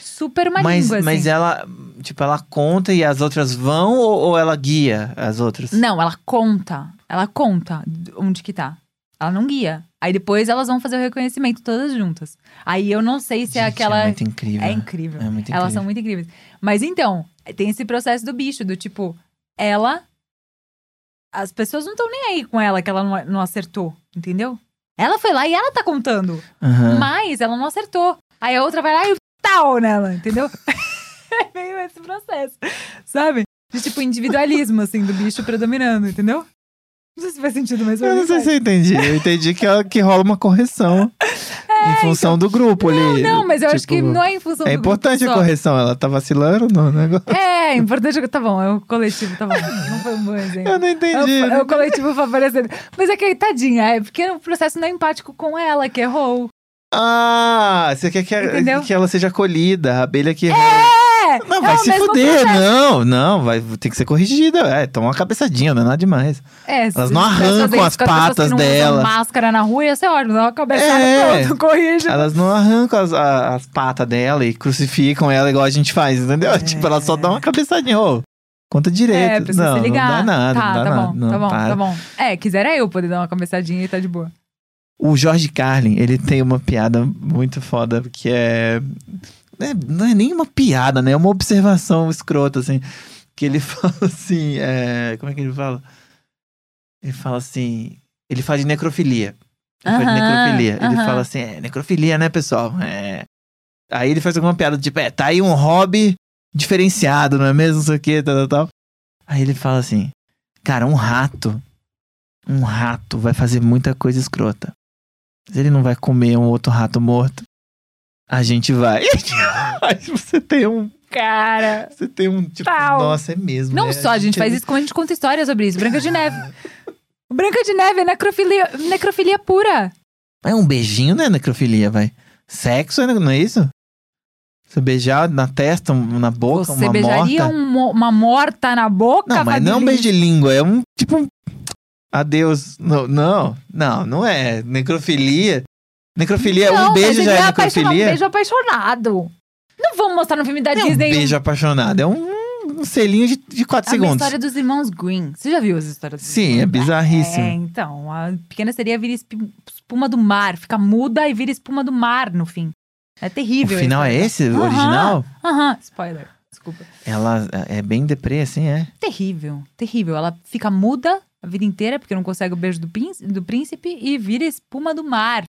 super uma mas, língua, assim. mas ela, tipo, ela conta e as outras vão ou, ou ela guia as outras? Não, ela conta. Ela conta onde que tá. Ela não guia. Aí depois elas vão fazer o reconhecimento todas juntas. Aí eu não sei se é Gente, aquela. É muito incrível. É incrível. É muito Elas incrível. são muito incríveis. Mas então, tem esse processo do bicho, do tipo, ela. As pessoas não estão nem aí com ela que ela não, não acertou, entendeu? Ela foi lá e ela tá contando. Aham. Mas ela não acertou. Aí a outra vai lá e tal nela, entendeu? é meio esse processo, sabe? De tipo individualismo, assim, do bicho predominando, entendeu? Não sei se faz sentido, mas Eu não sei se eu entendi. Eu entendi que, ela- que rola uma correção em função do grupo ali. É, Não, mas eu acho Tipo, que não é em função É do grupo importante a correção. Ela tá vacilando no negócio. É, importante. Tá bom, é o coletivo, tá bom. Não foi um bom exemplo. Eu não É entendi. o, é o coletivo favorecendo. Mas é que, tadinha, é porque o processo não é empático com ela, que errou. Ah, você quer que, Entendeu? que ela seja acolhida, a abelha que. É! Não, é vai se fuder. processo. Não, não, vai ter que ser corrigida. É, toma uma cabeçadinha, não é nada demais. É, Elas não arrancam as patas não dela. Usam máscara na rua ia ser ótimo, dá uma cabeçada É. pronto, corrige. Elas não arrancam as, a- as patas dela e crucificam ela igual a gente faz, entendeu? Tipo, ela só dá uma cabeçadinha. Ô, conta direito. É, precisa não, se ligar. não dá nada, tá, não dá tá nada. bom, não, tá bom, para. tá bom. É, quisera eu poder dar uma cabeçadinha e tá de boa. O Jorge Carlin, ele tem uma piada muito foda, que é... né, Não é nem uma piada, né? É uma observação escrota, assim. Que ele fala assim... é, Como é que ele fala? Ele fala assim... Ele fala de necrofilia. Ele fala de necrofilia. Ele aham. fala assim, é, necrofilia, né, pessoal? É. Aí ele faz alguma piada, tipo, é, tá aí um hobby diferenciado, não é mesmo? Não sei o que, tal, tal, tal. Aí ele fala assim, cara, um rato, um rato vai fazer muita coisa escrota. Mas ele não vai comer um outro rato morto. A gente vai. Você tem um, Cara. você tem um, tipo, Tal. nossa, é mesmo. Não né? só, a gente faz isso como a gente conta histórias sobre isso. Branca de Neve. Branca de Neve é necrofilia, necrofilia pura. É um beijinho, né, necrofilia, vai. Sexo, né, não é isso? Você beijar na testa, na boca, Você uma beijaria morta. um mo- uma morta na boca? Não, mas não é um beijo de língua, é um tipo um adeus. Não, não, não, não é. Necrofilia. Necrofilia, Não, um beijo já ele é apaixonado, Um necrofilia. beijo apaixonado. Não vamos mostrar no filme da Não é um Disney. beijo apaixonado, é um, um selinho de, de 4 a segundos. história dos irmãos Green. Você já viu as histórias dos Sim, é irmãos? bizarríssimo. É, então, a pequena sereia vira espuma do mar, fica muda e vira espuma do mar no fim. É O terrível. a final é esse, o Aham. original? Aham, spoiler. Desculpa. Ela é bem deprê, assim, é. Terrível, terrível. Ela fica muda a vida inteira porque não consegue o beijo do, príncipe, do príncipe e vira espuma do mar.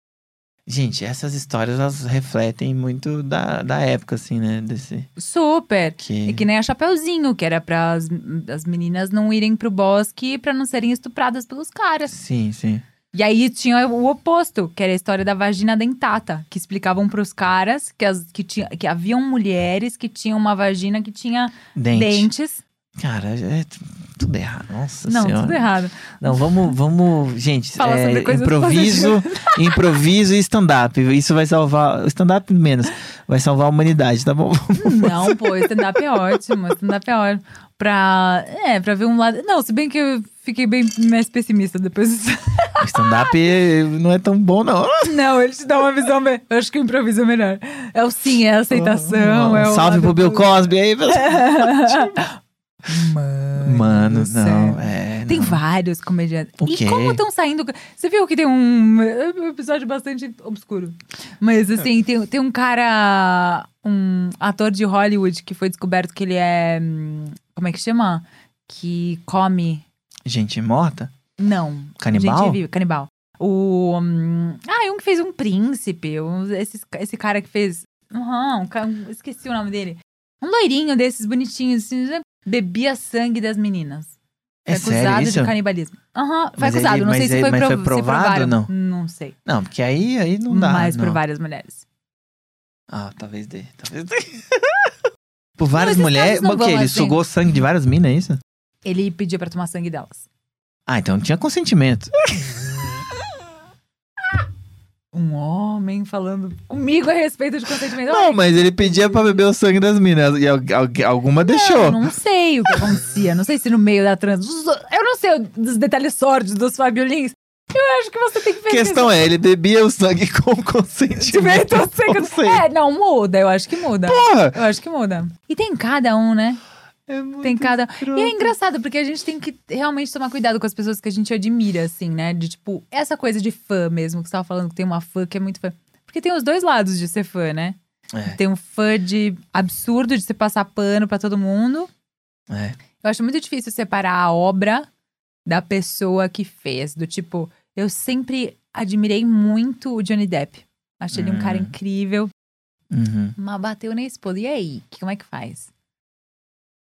Gente, essas histórias, elas refletem muito da, da época, assim, né? Desse... Super. Que... É que nem a Chapeuzinho, que era para as meninas não irem pro bosque pra não serem estupradas pelos caras. Sim, sim. E aí tinha o oposto, que era a história da vagina dentata, que explicavam pros caras que, as, que, tinha, que haviam mulheres que tinham uma vagina que tinha Dente. dentes. Cara, é t- tudo errado. Nossa não, senhora. tudo errado. Não, vamos, vamos, gente, Falar é, sobre coisas improviso, improviso e stand-up. Isso vai salvar, stand-up menos, vai salvar a humanidade, tá bom? Não, pô, stand-up é ótimo, stand-up é ótimo. Pra, é, pra ver um lado... Não, se bem que eu fiquei bem mais pessimista depois disso. Stand-up não é tão bom, não. Não, ele te dá uma visão... me- Eu acho que o improviso é melhor. É o sim, é a aceitação, é o... Salve pro Bill Cosby aí, pessoal. Mano, Mano, céu. não, é. Tem não. vários comediantes. O e quê? como estão saindo. Você viu que tem um um episódio bastante obscuro. Mas assim, tem, tem um cara. Um ator de Hollywood que foi descoberto que ele é. hum, Como é que chama? Que come. Gente morta? Não. Canibal? Gente viva, canibal. O. hum, ah, é um que fez um príncipe. um- esse, esse cara que fez. Aham, um um- esqueci o nome dele. Um loirinho desses bonitinhos. Assim, bebia sangue das meninas. É Foi sério acusado isso? de canibalismo. Aham, foi Mas acusado. ele- não sei se ele- foi, prov- foi provado ou não? Não sei. Não, porque aí, aí não dá. Mas não. por várias mulheres. Ah, talvez dê. Talvez dê. por várias esses mulheres. não Mas o quê? Ele assim. sugou sangue de várias minas, é isso? Ele pediu pra tomar sangue delas. Ah, então não tinha consentimento. Um homem falando comigo a respeito de consentimento. Não, mas ele pedia pra beber o sangue das minas. E al- al- alguma deixou. Eu não sei o que acontecia. Não sei se no meio da trans. Eu não sei dos detalhes sórdidos dos Fabiolins. Eu acho que você tem que A pesquisar. questão é, ele bebia o sangue com consentimento. Tivesse o sangue- Não sei. É, não, muda. Eu acho que muda. Porra! Eu acho que muda. E tem cada um, né? É muito Tem cada. escroto. E é engraçado, porque a gente tem que realmente tomar cuidado com as pessoas que a gente admira, assim, né? De tipo, essa coisa de fã mesmo, que você tava falando que tem uma fã que é muito fã. Porque tem os dois lados de ser fã, né? É. Tem um fã de absurdo de você passar pano pra todo mundo. É. Eu acho muito difícil separar a obra da pessoa que fez. Do tipo, eu sempre admirei muito o Johnny Depp. Achei ele um cara Hum. incrível. Uhum. Mas bateu na esposa. E aí? Como é que faz?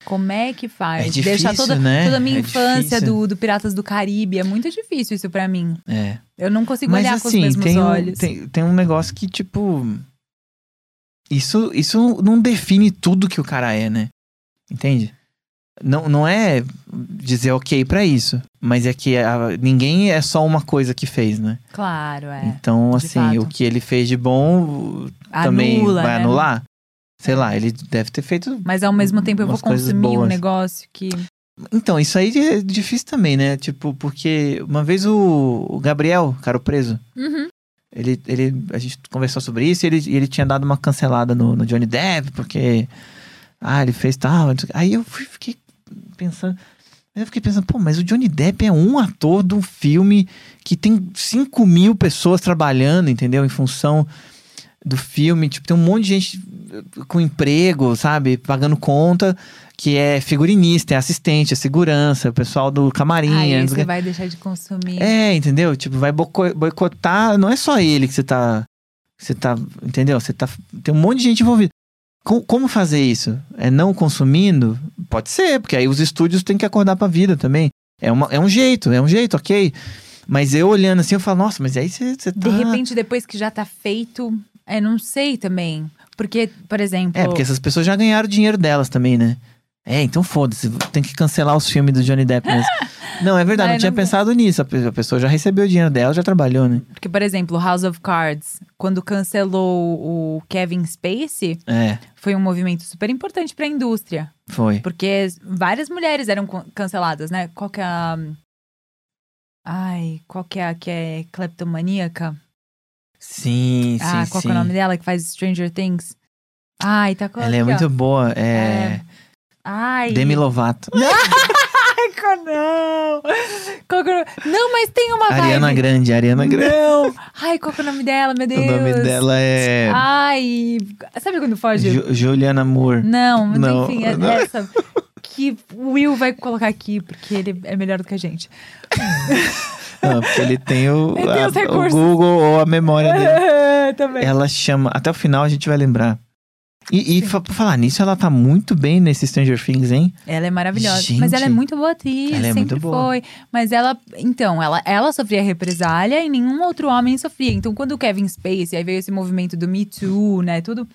Como é que faz? É difícil, Deixar toda, né? toda a minha É infância do, do Piratas do Caribe. É muito difícil isso pra mim. É. Eu não consigo Mas olhar com os assim, mesmos tem olhos. tem, tem um negócio que, tipo. Isso, isso não define tudo que o cara é, né? Entende? Não, não é dizer ok pra isso. Mas é que a- ninguém é só uma coisa que fez, né? Claro, é. Então, assim, fato. o que ele fez de bom também Anula, vai né? anular. Sei lá, ele deve ter feito. Mas ao mesmo tempo eu vou consumir um boas. negócio que. Então, isso aí é difícil também, né? Tipo, porque uma vez o, o Gabriel, cara, o preso, Uhum. Ele, ele, a gente conversou sobre isso e ele, ele tinha dado uma cancelada no, no Johnny Depp, porque. Ah, ele fez tal. Aí eu fui, fiquei pensando. Eu fiquei pensando, pô, mas o Johnny Depp é um ator de um filme que tem 5 mil pessoas trabalhando, entendeu? Em função do filme. Tipo, tem um monte de gente com emprego, sabe? Pagando conta, que é figurinista, é assistente, é segurança, o pessoal do camarim. Aí o você vai deixar de consumir. É, entendeu? Tipo, vai boico- boicotar. Não é só ele que você tá. Você tá. Entendeu? Você tá. Tem um monte de gente envolvida. Com- como fazer isso? É não consumindo? Pode ser, porque aí os estúdios têm que acordar pra vida também. É, uma, é um jeito, é um jeito, ok. Mas eu olhando assim, eu falo, nossa, mas aí você, você tá. De repente, depois que já tá feito, é, não sei também. Porque, por exemplo. É, porque essas pessoas já ganharam o dinheiro delas também, né? É, então foda-se, tem que cancelar os filmes do Johnny Depp mesmo. não, é verdade, Ai, não tinha não- pensado nisso. A pe- a pessoa já recebeu o dinheiro dela, já trabalhou, né? Porque, por exemplo, House of Cards, quando cancelou o Kevin Spacey, É, foi um movimento super importante pra indústria. foi. Porque várias mulheres eram canceladas, né? Qual que é a. Ai, qual que é a que é cleptomaníaca? Sim, sim, ah, qual sim. é o nome dela que faz Stranger Things? Ai, tá com Ela é aqui, ó. muito boa. É. É. Ai. Demi Lovato. Não! Qual que é? Não, mas tem uma Ariana vibe. Grande, Ariana Grande. Não! Ai, qual que é o nome dela, meu Deus? O nome dela é. Ai, sabe quando foge? Ju- Juliana Moore. Não, mas Não, enfim, é não. essa que o Will vai colocar aqui, porque ele é melhor do que a gente. Não, porque ele tem o, Ele tem a- o. Google ou a memória dele. Também. Ela chama. Até o final a gente vai lembrar. E, e por falar nisso, ela tá muito bem nesse Stranger Things, hein? Ela é maravilhosa. Gente, mas ela é muito boa atriz, ela é sempre muito boa. foi. Mas ela, então, ela, ela sofria represália e nenhum outro homem sofria. Então, quando o Kevin Spacey, aí veio esse movimento do Me Too, né, tudo.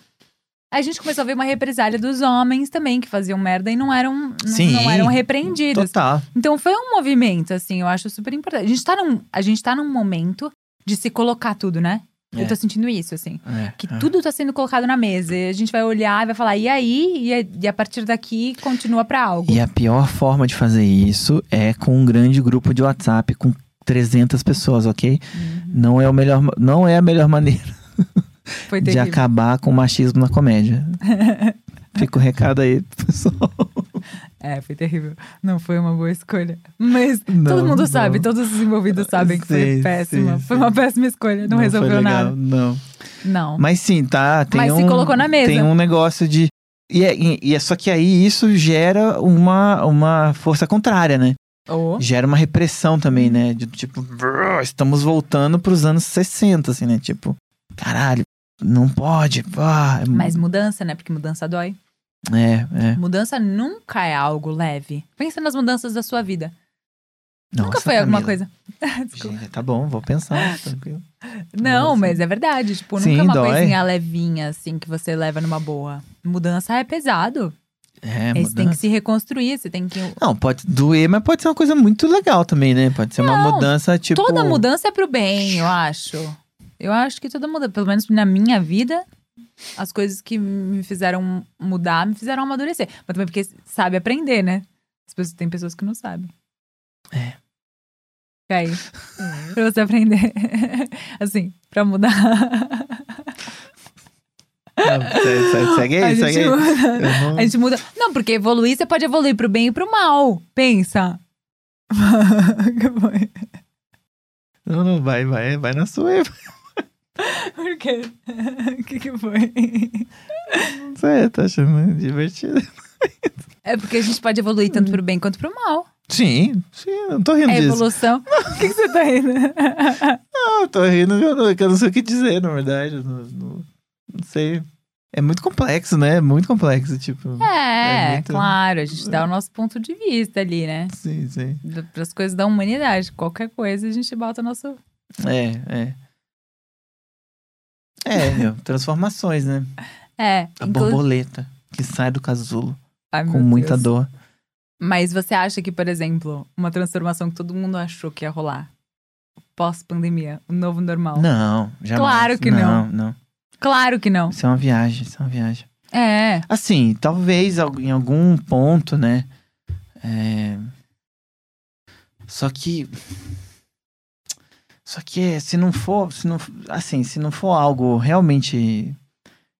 A gente começou a ver uma represália dos homens também, que faziam merda e não eram, não- Sim, não eram repreendidos. Total. Então foi um movimento, assim, eu acho super importante. A gente tá num, a gente tá num momento de se colocar tudo, né? É. Eu tô sentindo isso, assim. É, Que é. tudo tá sendo colocado na mesa. E a gente vai olhar e vai falar, e aí? E a, a partir daqui continua pra algo. E a pior forma de fazer isso é com um grande grupo de WhatsApp com 300 pessoas, ok? Uhum. Não é o melhor, não é a melhor maneira Foi de terrível. acabar com o machismo na comédia. Fica o recado aí, pessoal. É, foi terrível. Não foi uma boa escolha. Mas Não, todo mundo não. sabe, todos os envolvidos sabem que foi Sim, péssima. sim, foi uma péssima escolha, não, foi resolveu nada. Não. Não. Mas sim, tá. Tem Mas um, se colocou na mesa. Tem um negócio de. E é, e é só que aí isso gera uma, uma força contrária, né? Ou- Gera uma repressão também, né? De tipo, "Brrr, estamos voltando pros anos 60, assim, né? Tipo, caralho, não pode. Mas mudança, né? Porque mudança dói. É, é. Mudança nunca é algo leve. Pensa nas mudanças da sua vida. nunca Nossa, foi alguma Camila. coisa. Desculpa. Gente, Tá bom, vou pensar, tranquilo. Não, Nossa. mas é verdade. Tipo, Sim, nunca é uma dói. coisinha levinha, assim, que você leva numa boa. Mudança é pesado. É, você tem que se reconstruir, você tem que. Não, pode doer, mas pode ser uma coisa muito legal também, né? Pode ser uma Não, mudança, tipo. Toda mudança é pro bem, eu acho. Eu acho que toda mudança, pelo menos na minha vida, as coisas que me fizeram mudar me fizeram amadurecer. Mas também porque sabe aprender, né? As pessoas, tem pessoas que não sabem. É. Fica aí. pra você aprender. assim, pra mudar. segue, segue, aí, gente segue aí. muda. Não- A gente muda. Não, porque evoluir, você pode evoluir pro bem e pro mal. Pensa. Não, não, vai, vai, vai na sua. Por quê? O que, que foi? Não sei, tá achando divertido. É porque a gente pode evoluir tanto pro bem quanto pro mal. Sim, sim, eu não tô rindo É disso. evolução. O que, que você tá rindo? Não, eu tô rindo eu não- eu não sei o que dizer, na verdade. eu Não, não- não sei. É muito complexo, né? Muito complexo, tipo. É, É muito- claro, a gente dá o nosso ponto de vista ali, né? Sim, sim. Para as coisas da humanidade. Qualquer coisa a gente bota o nosso. É, é. É, meu, transformações, né? É, A inclu- borboleta que sai do casulo Ai, com muita Deus. dor. Mas você acha que, por exemplo, uma transformação que todo mundo achou que ia rolar pós-pandemia, o novo normal? Não, jamais. Claro que não. Não, não. Claro que não. Isso é uma viagem, isso é uma viagem. É. Assim, talvez al- em algum ponto, né? É... Só que. Só que se não for, se não, assim, se não for algo realmente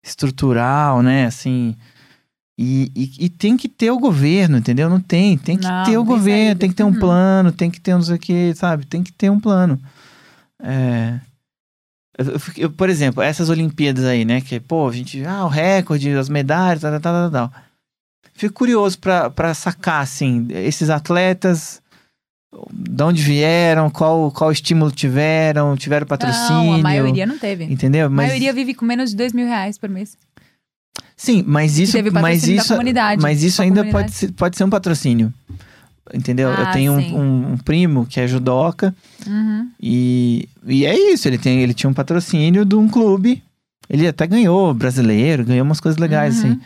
estrutural, né? Assim, e, e, e tem que ter o governo, entendeu? Não tem, tem que Não, ter o governo, saída. tem que ter um Uhum. plano, tem que ter não sei o que, sabe? Tem que ter um plano. É, eu- eu por exemplo, essas Olimpíadas aí, né? Que, pô, a gente, ah, o recorde, as medalhas, tal, tal, tal, tal, tal. Fico curioso pra sacar, assim, esses atletas, de onde vieram, qual, qual estímulo tiveram, tiveram patrocínio. Não, a maioria não teve. Entendeu? A Mas, maioria vive com menos de dois mil reais por mês. sim, mas isso, mas isso, mas isso da ainda comunidade. pode ser, pode ser um patrocínio. Entendeu? eu Ah, tenho sim. um, um- um primo que é judoca Uhum. e, e é isso, ele, tem, ele tinha um patrocínio de um clube. Ele até ganhou brasileiro, ganhou umas coisas legais, Uhum. assim.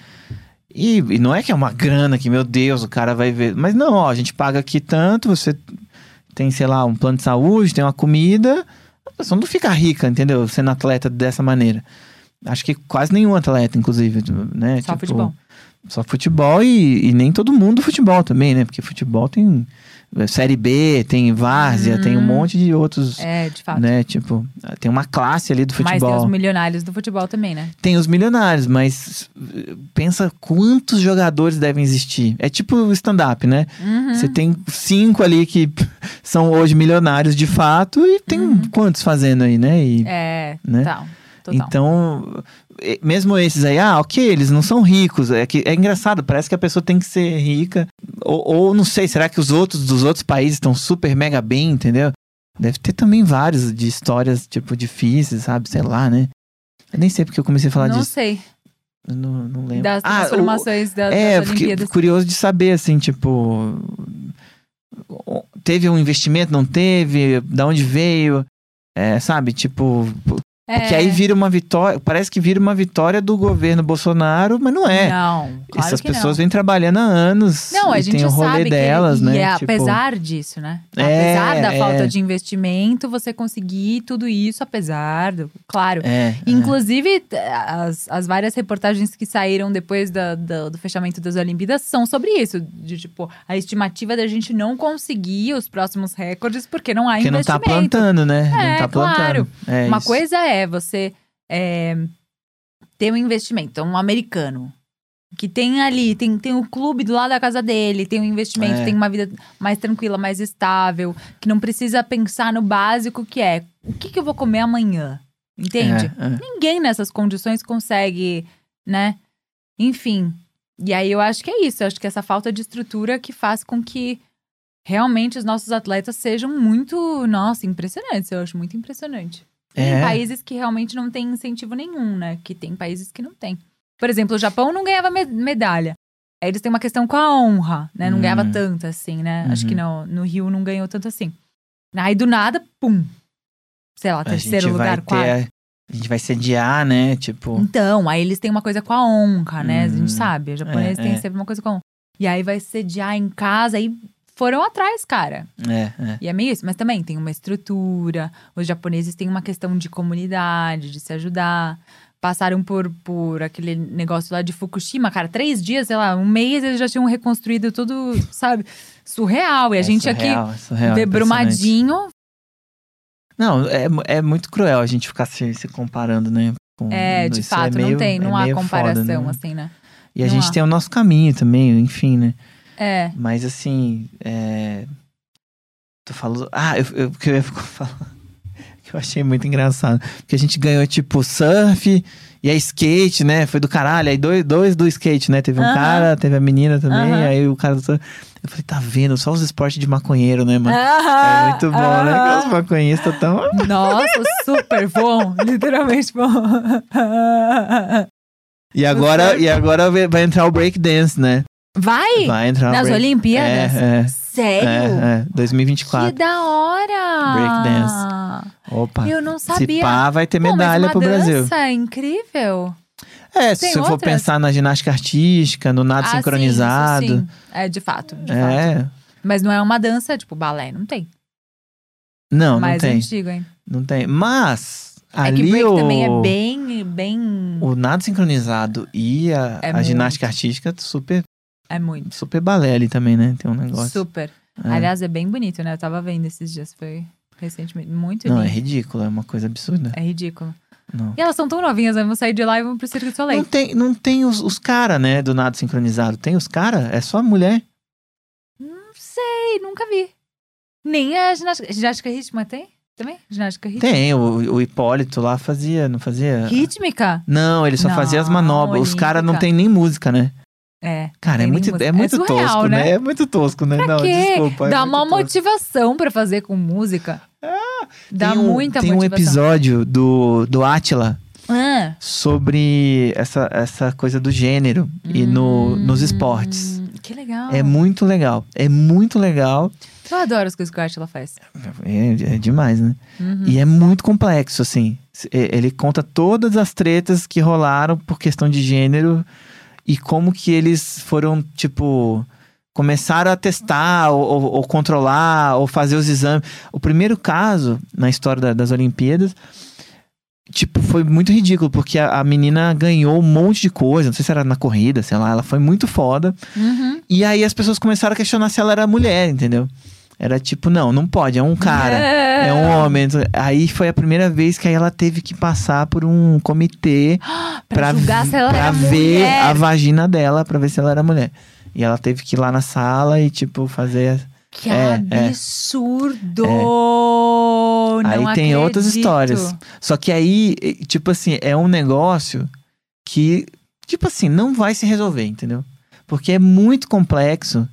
E, e não é que é uma grana que, meu Deus, o cara vai ver. Mas não, ó, a gente paga aqui tanto, você tem, sei lá, um plano de saúde, tem uma comida. A pessoa não fica rica, entendeu? Sendo atleta dessa maneira. Acho que quase nenhum atleta, inclusive, né? Só futebol. Só futebol e, e nem todo mundo futebol também, né? Porque futebol tem Série B, tem Várzea, tem um Hum. monte de outros, É, de fato. né? Tipo, tem uma classe ali do Mas tem futebol. os milionários do futebol também, né? Tem os milionários, mas eh, pensa quantos jogadores devem existir. É tipo stand-up, né? Uhum. Você tem cinco ali que são hoje milionários de fato e tem Uhum. quantos fazendo aí, né? E, É, né? total. total. Então, mesmo esses aí, ah, ok, eles não são ricos. É, que, é engraçado, parece que a pessoa tem que ser rica. Ou, ou não sei, será que os outros dos outros países estão super mega bem, entendeu? Deve ter também vários de histórias, tipo, difíceis, sabe? Sei lá, né? Eu nem sei porque eu comecei a falar não disso. sei. Eu não, não lembro. Das Ah, o- transformações da- é, das Olimpíadas. curioso de saber, assim, tipo. o- Teve um investimento, não teve? Da onde veio? É, sabe? Tipo. Porque É. aí vira uma vitória. Parece que vira uma vitória do governo Bolsonaro, mas não é. Não, claro Essas pessoas não. vêm trabalhando há anos. Não, a gente tem o rolê sabe que delas, e né? é, Tipo, apesar disso, né? É, apesar da é. falta de investimento, você conseguir tudo isso, apesar do, claro. É. é. Inclusive, as, as várias reportagens que saíram depois da- da- do fechamento das Olimpíadas são sobre isso. De tipo, a estimativa da gente não conseguir os próximos recordes porque não há Porque não tá investimento. plantando, né? não tá plantando. claro. Uma coisa é você é, ter um investimento, um americano. Que tem ali, tem, tem o clube do lado da casa dele, tem um investimento, É. tem uma vida mais tranquila, mais estável, que não precisa pensar no básico que é o que, que eu vou comer amanhã. Entende? É, é. Ninguém nessas condições consegue, né? Enfim. E aí eu acho que é isso. Eu acho que essa falta de estrutura que faz com que realmente os nossos atletas sejam muito, nossa, impressionantes. Eu acho muito impressionante. Tem É. países que realmente não tem incentivo nenhum, né? Que tem países que não tem. Por exemplo, o Japão não ganhava me- medalha. Aí eles têm uma questão com a honra, né? Não Hum. ganhava tanto assim, né? Acho que no, no Rio não ganhou tanto assim. Aí do nada, pum. Sei lá, A terceiro lugar, quarto. A gente vai sediar, né? Tipo. Então, aí eles têm uma coisa com a honra, né? A gente sabe, os japoneses é, têm é. sempre uma coisa com a honra. E aí vai sediar em casa e foram atrás, cara. É, é. E é meio isso, mas também tem uma estrutura. Os japoneses têm uma questão de comunidade, de se ajudar. Passaram por, por aquele negócio lá de Fukushima, cara, três dias, sei lá, um mês eles já tinham reconstruído tudo, sabe? Surreal. E a É gente surreal, é surreal, aqui, impressionante. debrumadinho. Não, é, é muito cruel a gente ficar se, se comparando, né? com- É, de isso fato, meio- não tem, não é há meio foda, comparação, né? assim, né? E a não gente há. tem o nosso caminho também, enfim, né? É. Mas assim, é... Tô falando. Ah, eu, eu, que eu ia falar. Que eu achei muito engraçado. Porque a gente ganhou, tipo, surf e a skate, né? Foi do caralho. Aí dois, dois do skate, né? Teve um Aham. cara, teve a menina também. Aham. Aí o cara do surf. Eu falei, tá vendo? Só os esportes de maconheiro, né, mano? É muito bom, né? Que os maconhistas tão. Nossa, super bom. Literalmente bom. E agora, e agora vai entrar o breakdance, né? Vai? Vai entrar Nas break... Olimpíadas? É, é. Sério? É, é, Que 2024. da hora! Breakdance. Opa. Eu não Se sabia. pá, vai ter Pô, mas medalha pro Brasil. dança incrível. É, se Tem você for outras? pensar na ginástica artística, no nado Ah, sim, sincronizado. isso sim. É, de fato, de fato. é. Mas não é uma dança, tipo, balé, não tem. Não, não Mais tem. antigo, hein? Não tem. Mas, é ali que break o, também é bem, bem... o nado sincronizado e a, É a muito. ginástica artística, super, É muito. super balé ali também, né? Tem um negócio. Super. É. Aliás, é bem bonito, né? Eu tava vendo esses dias, foi recentemente. Muito Não, é ridículo, é uma coisa absurda. É ridículo. Não. E elas são tão novinhas, né? Vão sair de lá e vão pro Circo du Soleil. Não tem, não tem os, os caras, né, do nado sincronizado. Tem os caras? É só mulher. Não sei, nunca vi. Nem a ginástica. Ginástica rítmica tem? Também? Ginástica rítmica? Tem, o, o Hipólito lá fazia, não fazia? Rítmica? Não, ele só fazia as Não, manobras. Os caras não tem nem música, né? É. Cara, é Tem muito, música. é muito surreal, tosco, né? É muito tosco, né? Pra não, quê? desculpa. é Dá muito uma tosco. motivação pra fazer com música. Dá Tem um- muita Tem um motivação. episódio do, do Atila Ah. sobre essa, essa coisa do gênero e no, nos esportes. Hum, Que legal. É muito legal. É muito legal. Eu adoro as coisas que o Atila faz. É, é demais, né? Uhum. E é muito complexo, assim. É, Ele conta todas as tretas que rolaram por questão de gênero e como que eles foram, tipo, começaram a testar ou, ou- ou controlar ou fazer os exames. O primeiro caso na história da- das Olimpíadas, tipo, foi muito ridículo, porque a, a menina ganhou um monte de coisa, não sei se era na corrida, sei lá, ela foi muito foda. Uhum. E aí as pessoas começaram a questionar se ela era mulher, entendeu? Era tipo, não, não pode, é um cara. É um homem. Aí foi a primeira vez que aí ela teve que passar por um comitê Pra, pra era ver mulher. a vagina dela, pra ver se ela era mulher. E ela teve que ir lá na sala e, tipo, fazer. Que É, é. absurdo! Aí Não tem outras histórias. Só que aí, tipo assim, é um negócio que, tipo assim, não vai se resolver, entendeu? Porque é muito complexo.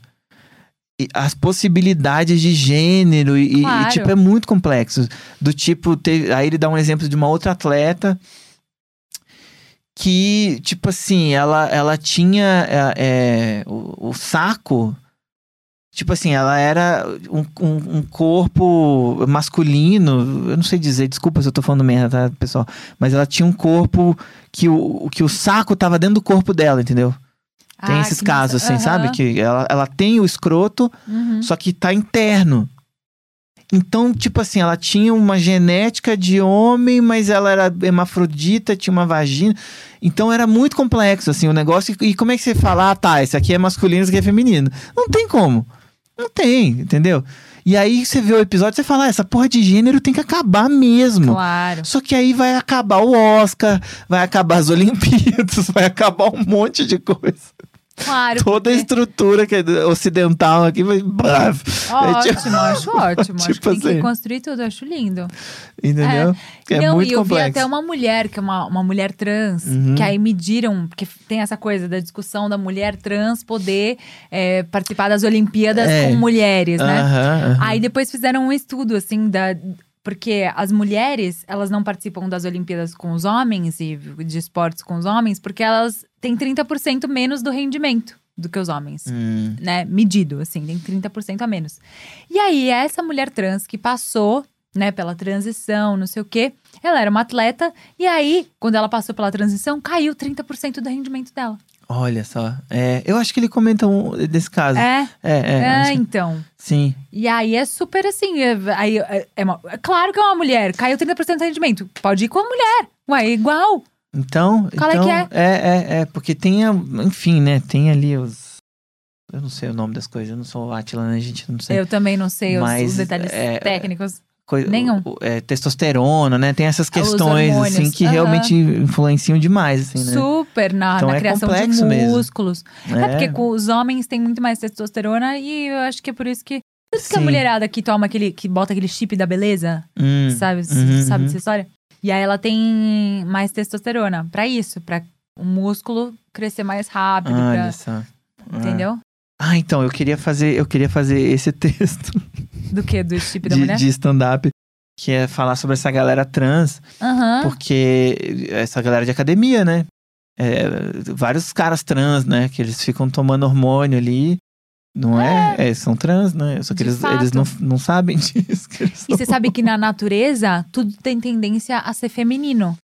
E as possibilidades de gênero e, e, Claro. tipo, é muito complexo. Do tipo, teve- aí ele dá um exemplo de uma outra atleta que, tipo assim, ela, ela tinha é, é, o, o saco. Tipo assim, ela era um, um, um corpo masculino. Eu não sei dizer, desculpa se eu tô falando merda, tá, pessoal? Mas ela tinha um corpo que o, que o saco tava dentro do corpo dela, entendeu? Tem Ah, esses casos, massa. assim, sabe? Aham. Que ela, ela tem o escroto, Uhum. só que tá interno. Então, tipo assim, ela tinha uma genética de homem, mas ela era hermafrodita, tinha uma vagina. Então era muito complexo, assim, o negócio. E como é que você fala, ah, tá, esse aqui é masculino, esse aqui é feminino? Não tem como. Não tem, entendeu? E aí você vê o episódio e você fala, ah, essa porra de gênero tem que acabar mesmo. Claro. Só que aí vai acabar o Oscar, vai acabar as Olimpíadas, vai acabar um monte de coisa. Claro. Toda a porque- estrutura que é ocidental aqui vai. Bravo. É tipo- Ótimo, acho ótimo. acho Tipo que tem que assim. construir tudo, acho lindo. Entendeu? É, não, muito e eu complexo. vi até uma mulher, que é uma, uma mulher trans, Uhum. que aí mediram, porque tem essa coisa da discussão da mulher trans poder é, participar das Olimpíadas É. com mulheres, né? Aham, aham. Aí depois fizeram um estudo, assim, da. Porque as mulheres, elas não participam das Olimpíadas com os homens e de esportes com os homens, porque elas têm 30% menos do rendimento do que os homens. Hum, Né, medido, assim, tem 30% a menos. E aí, essa mulher trans que passou, né, pela transição, não sei o quê, ela era uma atleta, e aí, quando ela passou pela transição, caiu 30% do rendimento dela. Olha só. É, eu acho que ele comenta um desse caso. É, É, é. é, que- então. Sim. E aí é super assim. É, aí, é, é uma- é claro que é uma mulher, caiu 30% do rendimento. Pode ir com a mulher. Ué, é igual. Então. Qual é então, que é? É, é, é, porque tem. a- Enfim, né? Tem ali os. Eu não sei o nome das coisas, eu não sou Atila, né, gente? Não sei. Eu também não sei os, Mas, os detalhes é, técnicos. Coi- Nenhum. é, testosterona, né? Tem essas Os questões, assim, que aham. realmente influenciam demais, assim, né? Super na, Então na é criação de complexo mesmo. músculos. É. porque com os homens tem muito mais testosterona e eu acho que é por isso que. Por isso que a mulherada que toma aquele. que bota aquele chip da beleza, Hum, sabe? uhum, sabe uhum. dessa história? E aí ela tem mais testosterona. Pra isso, pra o músculo crescer mais rápido. Olha pra- só. Ah. entendeu? Ah, então, eu queria fazer, eu queria fazer esse texto Do que? Do chip da de, mulher? de stand-up, que é falar sobre essa galera trans, Aham. porque essa galera de academia, né? É, vários caras trans, né? Que eles ficam tomando hormônio ali. Não é? É, são trans, né? Só que De eles, eles não, não sabem disso. E você sabe que na natureza tudo tem tendência a ser feminino.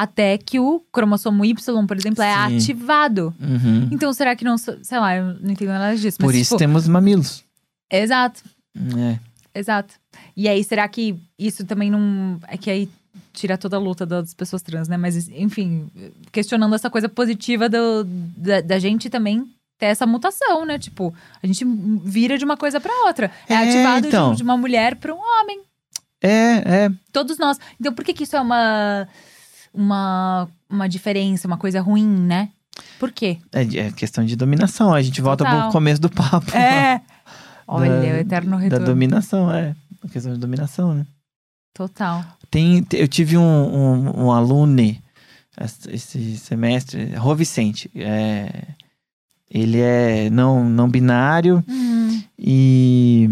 Até que o cromossomo Y, por exemplo, é Sim. ativado. Uhum. Então, será que não. Sei lá, eu não entendo nada disso. Por isso tipo, temos mamilos. Exato, É. exato. E aí, será que isso também não. É que aí tira toda a luta das pessoas trans, né? Mas, enfim, questionando essa coisa positiva do, da, da gente também ter essa mutação, né? Tipo, a gente vira de uma coisa pra outra. É, É, ativado de- então. de, uma mulher pra um homem. É, é. Todos nós. Então, por que, que isso é uma, uma, uma diferença, uma coisa ruim, né? Por quê? É, é questão de dominação. A gente volta Total. pro começo do papo. É. Olha, Da- o eterno Da retorno. dominação, é. A questão de dominação, né? Total. Tem, te- eu tive um, um, um aluno esse semestre, Rô Vicente. É, ele é não, não binário Hum, e.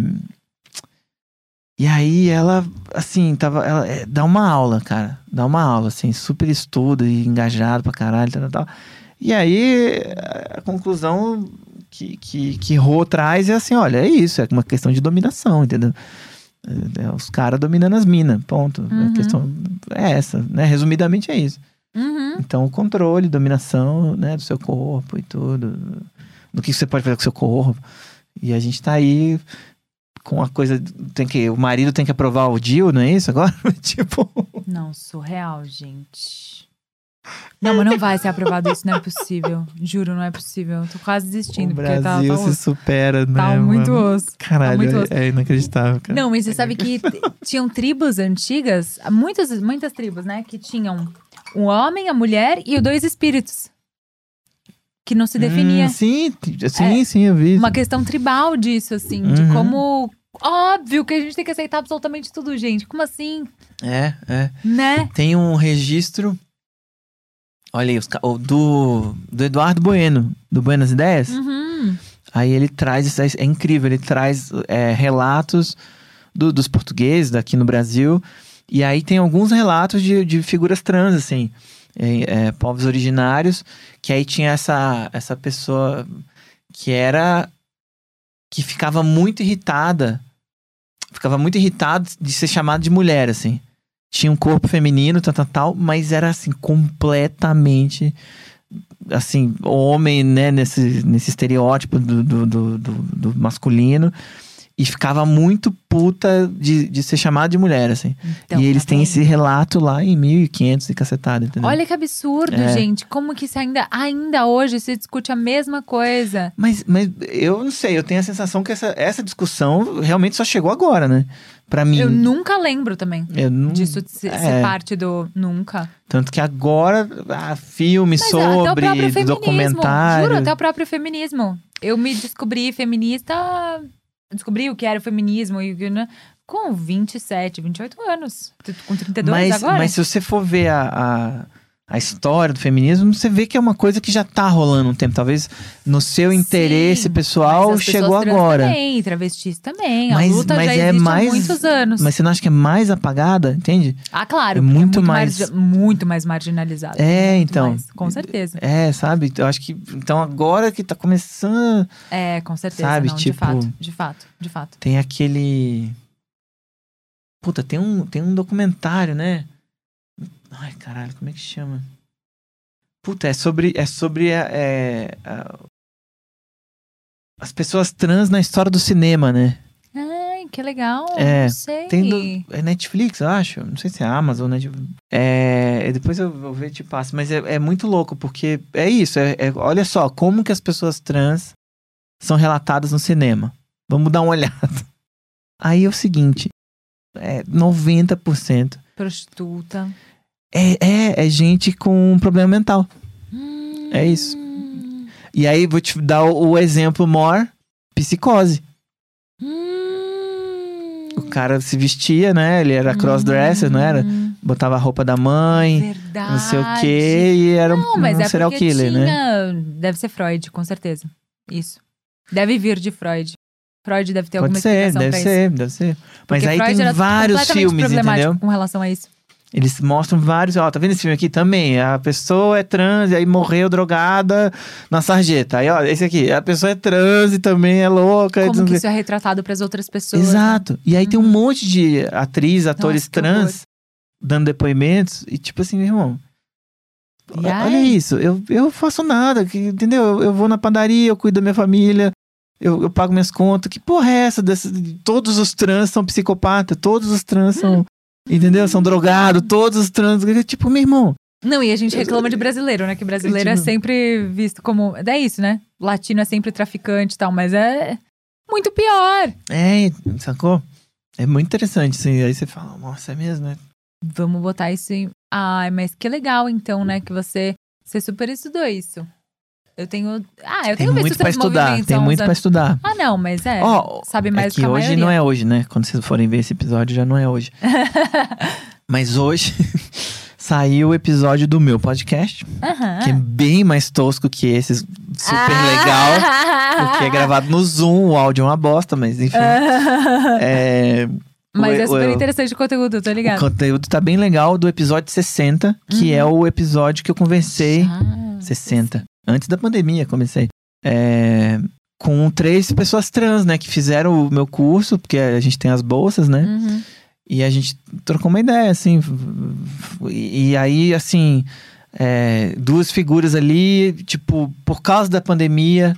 E aí ela, assim, tava. Ela é, dá uma aula, cara. Dá uma aula, assim, super estuda e engajado pra caralho, tal, tal, tal. E aí a conclusão que, que, que Rô traz é assim: olha, é isso, é uma questão de dominação, entendeu? É, é os caras dominando as minas, ponto. Uhum. A questão é essa, né? Resumidamente é isso. uhum. Então, o controle, dominação, né, do seu corpo e tudo. Do que você pode fazer com o seu corpo. E a gente tá aí com a coisa. Tem que, o marido tem que aprovar o deal, não é isso agora? tipo. Não, surreal, gente. Não, mas não vai ser aprovado isso, não é possível. Juro, não é possível. Tô quase desistindo, o porque tá, Brasil tá, se osso. supera, né? tá muito osso. Caralho, muito é- osso. é, inacreditável, cara. Não, mas você sabe que tinham tribos antigas, muitas, muitas tribos, né? Que tinham o homem, a mulher e os dois espíritos. Que não se definia. Hum, sim, sim, sim, eu vi. Uma questão tribal disso, assim, de Uhum. como. Óbvio que a gente tem que aceitar absolutamente tudo, gente. Como assim? É, é. Né? Tem um registro. Olha aí, os do, do Eduardo Bueno, do Buenas Ideias. Uhum. Aí ele traz, isso é, é incrível, ele traz é, relatos do- dos portugueses daqui no Brasil. E aí tem alguns relatos de, de figuras trans, assim, é, povos originários, que aí tinha essa, essa pessoa que era. que ficava muito irritada. Ficava muito irritado de ser chamado de mulher, assim. Tinha um corpo feminino, tal, tal, tal, mas era assim, completamente assim, homem, né, nesse, nesse estereótipo do, do, do- do masculino. E ficava muito puta de, de ser chamado de mulher, assim. Então, e eles tá têm esse relato lá em 1500 e cacetada, entendeu? Olha que absurdo, É. gente. Como que isso ainda, ainda hoje se discute a mesma coisa. Mas, mas eu não sei, eu tenho a sensação que essa, essa discussão realmente só chegou agora, né? Pra mim. Eu nunca lembro também eu não- disso de ser, é. parte do. Nunca. Tanto que agora, ah, filme Mas até o sobre, feminismo. documentário. Juro, até o próprio feminismo. Eu me descobri feminista. Descobri o que era o feminismo e com 27, 28 anos. Com 32 mas, agora. mas se você for ver a, a, a história do feminismo, você vê que é uma coisa que já tá rolando um tempo. Talvez no seu interesse Sim, pessoal chegou agora. Também, travestis também. Mas- a luta mas já é existe mais- há muitos anos. Mas você não acha que é mais apagada, entende? Ah, claro. é porque muito mais- mais. Muito mais marginalizado. É, Muito então. mais, com certeza. É, sabe? Eu acho que. Então agora que tá começando. É, com certeza. Sabe, não, tipo- de fato, de fato, de fato. Tem aquele. Puta, tem um, tem um documentário, né? Ai, caralho, como é que chama? Puta, é sobre. É sobre a- é, a- as pessoas trans na história do cinema, né? Ai, que legal. É, não sei. Tem do, é Netflix, eu acho. Não sei se é Amazon, né? É, depois eu vou ver e te passo. Mas é, é muito louco, porque é isso. é- é- olha só, como que as pessoas trans são relatadas no cinema. Vamos dar uma olhada. Aí é o seguinte: é 90%. Prostituta. É, é, é gente com um problema mental. É isso. Hum. E aí, vou te dar o, o exemplo maior: psicose. Hum. O cara se vestia, né? Ele era crossdresser, não era? Hum. Botava a roupa da mãe, Verdade. não sei o quê, e era um, Não, mas um é serial killer, né? tinha... Deve ser Freud, com certeza. Isso. Deve vir de Freud. Freud deve ter alguma Pode ser, explicação deve ser, isso. deve ser. Mas Porque aí Freud tem vários filmes, entendeu? com relação a isso. Eles mostram vários. Ó, tá vendo esse filme aqui também? A pessoa é trans e aí morreu drogada na sarjeta. Aí, ó, esse aqui. A pessoa é trans e também é louca. Como que isso é retratado pras outras pessoas. né? Exato. E aí tem um monte de atriz, atores Nossa, trans dando depoimentos. E tipo assim, meu irmão. Olha isso, eu, eu faço nada, entendeu? Eu, eu vou na padaria, eu cuido da minha família, eu, eu pago minhas contas. Que porra é essa? Dessa, todos os trans são psicopatas, todos os trans são, entendeu? São drogados, todos os trans. Tipo, meu irmão, Não, e a gente reclama de brasileiro, né? Que brasileiro é Tipo- sempre visto como. É isso, né? Latino é sempre traficante e tal, mas é muito pior. é, sacou? É muito interessante, assim. Aí você fala, nossa, é mesmo, né? Vamos botar isso em. Ai, mas que legal, então, né? Que você, você super estudou isso. Eu tenho. Ah, eu Tem tenho visto muito pra seus estudar, tem muito pra anos. estudar. Ah, não, mas é. Ó, sabe é mais que que a hoje maioria. não é hoje, né? Quando vocês forem ver esse episódio, já não é hoje. Mas hoje saiu o episódio do meu podcast, que é bem mais tosco que esse, super Ah. legal. Porque é gravado no Zoom, o áudio é uma bosta, mas enfim. É, Mas o- é super o- interessante o conteúdo, tô o ligado. conteúdo tá bem legal do episódio 60, que Uhum. é o episódio que eu conversei. Ah, 60. Antes da pandemia, comecei. É, com três pessoas trans, né? Que fizeram o meu curso, porque a gente tem as bolsas, né? Uhum. E a gente trocou uma ideia, assim. E, e aí, assim, é, duas figuras ali, tipo, por causa da pandemia,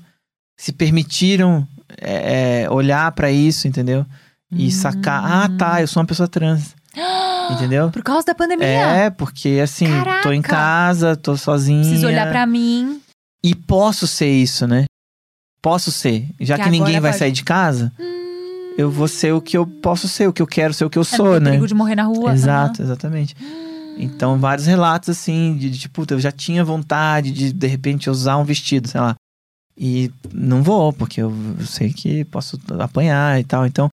se permitiram é, é, olhar pra isso, entendeu? E sacar, ah, tá, eu sou uma pessoa trans. Entendeu? Por causa da pandemia. É, porque assim, tô em Caraca! casa, tô sozinha. Preciso olhar pra mim. E posso ser isso, né? Posso ser. Já Que que, ninguém vai pode. sair de casa, eu vou ser o que eu posso ser, o que eu quero ser, o que eu É, sou, né? perigo de morrer na rua. Exato, exatamente. Então, vários relatos assim, de, de tipo, eu já tinha vontade de, de repente, usar um vestido, sei lá. E não vou, porque eu, sei que posso apanhar e tal. Então,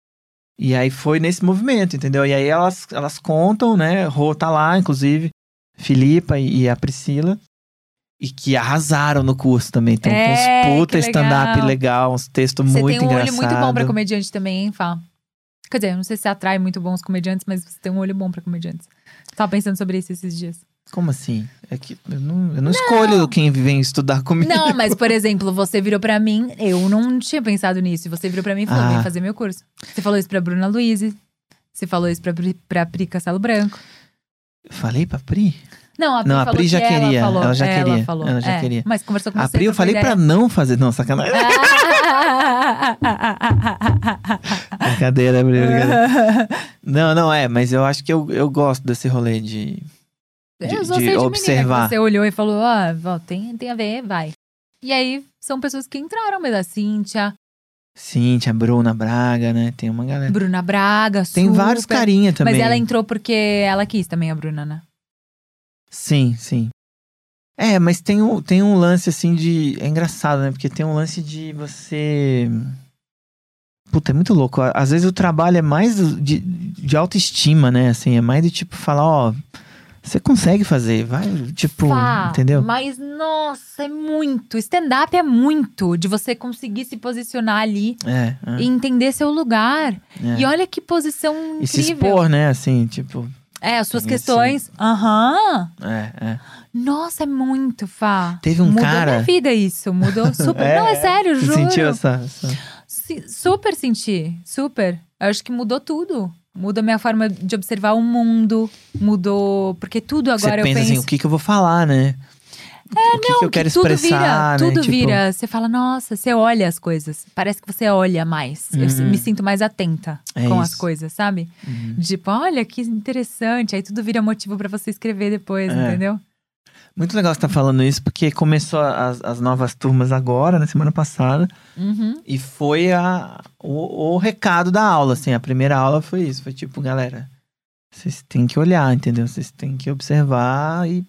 e aí foi nesse movimento, entendeu? E aí elas, elas contam, né? Rô tá lá, inclusive, Filipa e a Priscila. E que arrasaram no curso também. Tem É, uns puta stand-up legal. uns textos Você muito tem um olho engraçados. muito bom pra comediante também, hein, Fá? Quer dizer, eu não sei se você atrai muito bons comediantes, mas você tem um olho bom pra comediantes. Tava pensando sobre isso esses dias. Como assim? É que eu não, eu não, escolho quem vem estudar comigo. Não, mas, por exemplo, você virou pra mim, eu não tinha pensado nisso. E você virou pra mim e falou: Ah. vem fazer meu curso. Você falou isso pra Bruna Luiz. Você falou isso pra, pra Pri Castelo Branco. Falei pra Pri? Não, a Pri, Não, a Pri já que queria, Ela, falou, ela já ela queria, falou. ela já é, queria. Mas conversou com A você. Pri eu falei pra ideia. não fazer. Não, sacanagem. brincadeira, Pri, brincadeira. Não, não, é, mas eu acho que eu, eu gosto desse rolê de. de- Eu só de observar. Você olhou e falou, ó, ó, tem, tem a ver, vai. E aí, são pessoas que entraram mesmo. A Cíntia, Cíntia, Bruna Braga, né? Tem uma galera. Bruna Braga, Tem super. vários carinha também. Mas ela entrou porque ela quis também, a Bruna, né? Sim, sim. É, mas tem um, tem um lance assim de. É engraçado, né? Porque tem um lance de você. Puta, é muito louco. Às vezes o trabalho é mais de, de autoestima, né? Assim, é mais de tipo falar, ó. Você consegue fazer, vai, tipo, Fá, entendeu? Mas, nossa, é muito. Stand-up é muito de você conseguir se posicionar ali É, é, e entender seu lugar. é. E olha que posição E se incrível. expor, né? Assim, tipo. É, as suas questões. Aham. É, é. Nossa, é muito, Fá. Teve um Mudou cara- minha vida isso. Mudou super. É, Não, é sério, juro. sentiu essa. essa- super senti. Super. Eu acho que mudou tudo. Muda a minha forma de observar o mundo. Mudou. Porque tudo agora Você eu pensa penso. assim, o que, que eu vou falar, né? É, o que, que eu quero tudo expressar, vira, né? tudo Tipo, vira. Você fala, nossa, você olha as coisas. Parece que você olha mais. Eu Uhum. me sinto mais atenta É com as isso. coisas, sabe? uhum. Tipo, olha que interessante. Aí tudo vira motivo pra você escrever depois, É. entendeu? Muito legal você estar falando isso, porque começou as, as novas turmas agora, na semana passada, Uhum. e foi a, o, o recado da aula, assim. A primeira aula foi isso, foi tipo, galera, vocês têm que olhar, entendeu? Vocês têm que observar e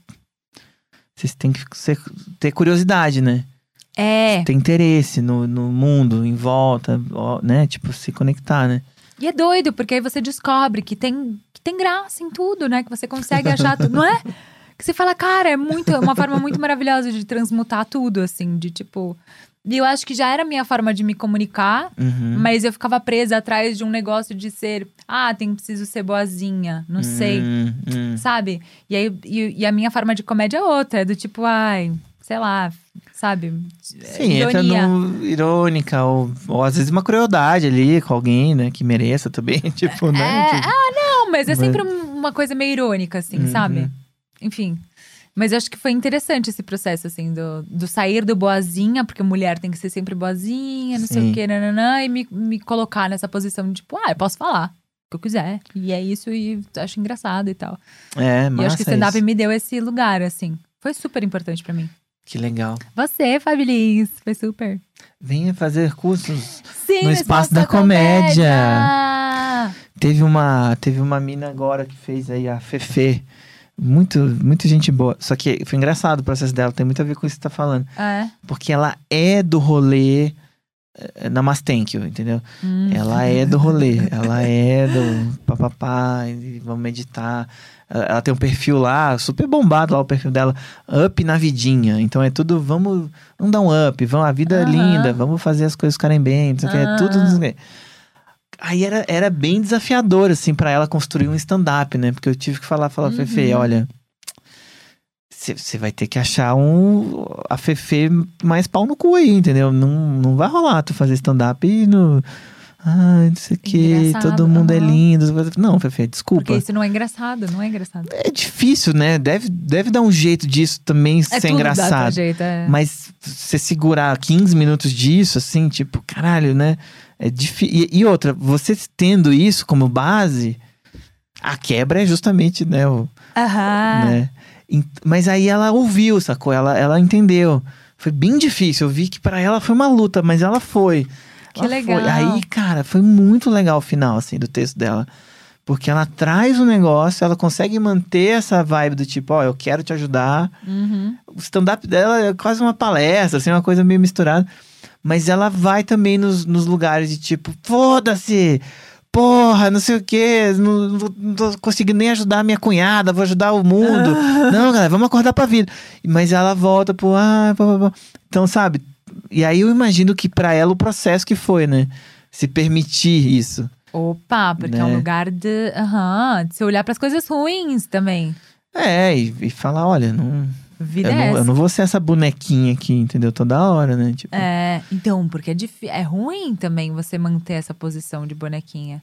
vocês têm que ser- ter curiosidade, né? É. Ter interesse no, no mundo, em volta, né? Tipo, se conectar, né? E é doido, porque aí você descobre que tem, que tem graça em tudo, né? Que você consegue achar tudo, não é? Que você fala, cara, é muito, é uma forma muito maravilhosa de transmutar tudo, assim, de tipo. E eu acho que já era a minha forma de me comunicar, Uhum. mas eu ficava presa atrás de um negócio de ser, ah, tem preciso ser boazinha, não sei, Hum, hum. sabe? E aí e, e a minha forma de comédia é outra, é do tipo, ai, sei lá, sabe? Sim, entra no irônica, ou, ou às vezes uma crueldade ali com alguém, né? Que mereça também, tipo, né? É, Tipo, ah, não, mas é sempre um- uma coisa meio irônica, assim, Uhum. sabe? Enfim. Mas eu acho que foi interessante esse processo, assim, do, do sair do boazinha, porque mulher tem que ser sempre boazinha, não sei Sim. o quê, nananã, e me, me colocar nessa posição de, tipo, ah, eu posso falar o que eu quiser. E é isso, e acho engraçado e tal. É, e eu acho que stand-up isso. me deu esse lugar, assim. Foi super importante pra mim. Que legal. Você, Fabilis, foi super. Venha fazer cursos. Sim, No Espaço da Comédia! Teve uma, teve uma mina agora que fez aí a Fefe. Muito, muita gente boa. Só que foi engraçado o processo dela, tem muito a ver com isso que você tá falando. É. Porque ela é do rolê eh, Namastenkyo, entendeu? Hum. Ela é do rolê, ela é do papapá, vamos meditar. Ela tem um perfil lá, super bombado lá o perfil dela, up na vidinha. Então é tudo, vamos, vamos dar um up, vamos, a vida é Aham. linda, vamos fazer as coisas ficarem bem, não sei o que, é tudo. Ah. não sei o. Aí era, era bem desafiador, assim, pra ela construir um stand-up, né? Porque eu tive que falar, falar, Uhum. Fefe, olha. Você vai ter que achar um a Fefe mais pau no cu aí, entendeu? Não, não vai rolar tu fazer stand-up e no. Ai, não sei o que, todo mundo é lindo. Não, Fefe, desculpa. Porque isso não é engraçado, não é engraçado. É difícil, né? Deve, deve dar um jeito disso também É ser engraçado. jeito, é. Mas você segurar 15 minutos disso, assim, tipo, caralho, né? É. E, e outra, você tendo isso como base, a quebra é justamente, né? O, Aham. né? Mas aí ela ouviu, sacou? Ela, ela entendeu. Foi bem difícil. Eu vi que pra ela foi uma luta, mas ela foi. Que Ela legal. Foi. Aí, cara, foi muito legal o final, assim, do texto dela. Porque ela traz o negócio, ela consegue manter essa vibe do tipo, ó, eu quero te ajudar. Uhum. O stand-up dela é quase uma palestra, assim, uma coisa meio misturada. Mas ela vai também nos, nos lugares de tipo, foda-se! Porra, não sei o quê, não, não, tô conseguindo nem ajudar a minha cunhada, vou ajudar o mundo. não, galera, vamos acordar pra vida. Mas ela volta pro. Ah, pá, pá, pá. Então, sabe? E aí eu imagino que pra ela o processo que foi, né? Se permitir isso. Opa, porque é um Né? lugar de. Aham. de você olhar pras coisas ruins também. É, e, e falar, olha, não, Vida eu, é não, eu não vou ser essa bonequinha aqui, entendeu? Toda hora, né? Tipo, É, então, porque é, difí- é ruim também você manter essa posição de bonequinha.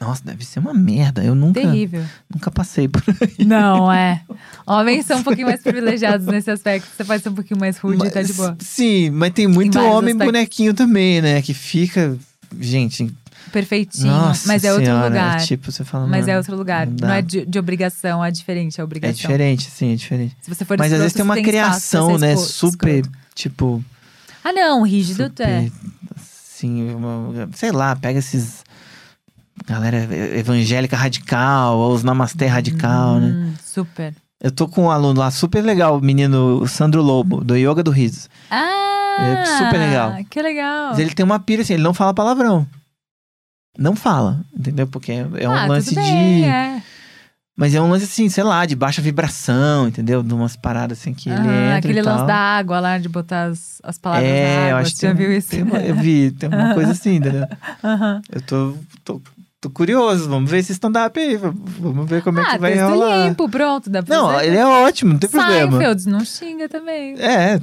Nossa, deve ser uma merda. Eu nunca, Terrível. nunca passei por aí. Não, é. Homens são um pouquinho mais privilegiados nesse aspecto. Você pode ser um pouquinho mais rude e tá de Mas- boa. Sim, mas tem muito homem aspectos. bonequinho também, né? Que fica. Gente, Perfeitinho. nossa mas é outro senhora, lugar. tipo, você fala. Mas é "Mano, outro lugar. não Não, dá." é de, de obrigação, é diferente, é obrigação. É diferente, sim, é diferente. Se você for Mas às vezes escroto, tem uma pra criação, né? Super, escroto. tipo. Ah, não, rígido super, é. Assim, sei lá, pega esses. Galera evangélica radical, ou os namastê radical, né? Hum, Super. Eu tô com um aluno lá super legal, o menino Sandro Lobo, do Yoga do Riso. Ah! É super legal. Que legal. Mas ele tem uma pira assim, ele não fala palavrão. Não fala, entendeu? Porque é é um ah, lance tudo bem, de. É. Mas é um lance assim, sei lá, de baixa vibração, entendeu? De umas paradas assim que ele Aham, entra. aquele lance da água lá, de botar as, as palavras na É, água. eu acho que Você já tem- viu isso? uma- eu vi, tem uma coisa assim, entendeu? Aham. Eu tô, tô, tô curioso, vamos ver esse stand-up aí, vamos ver como é ah, que vai rolar. limpo, pronto. Dá pra Não, fazer. ele é ótimo, não tem problema. Seinfeld, não xinga também. É,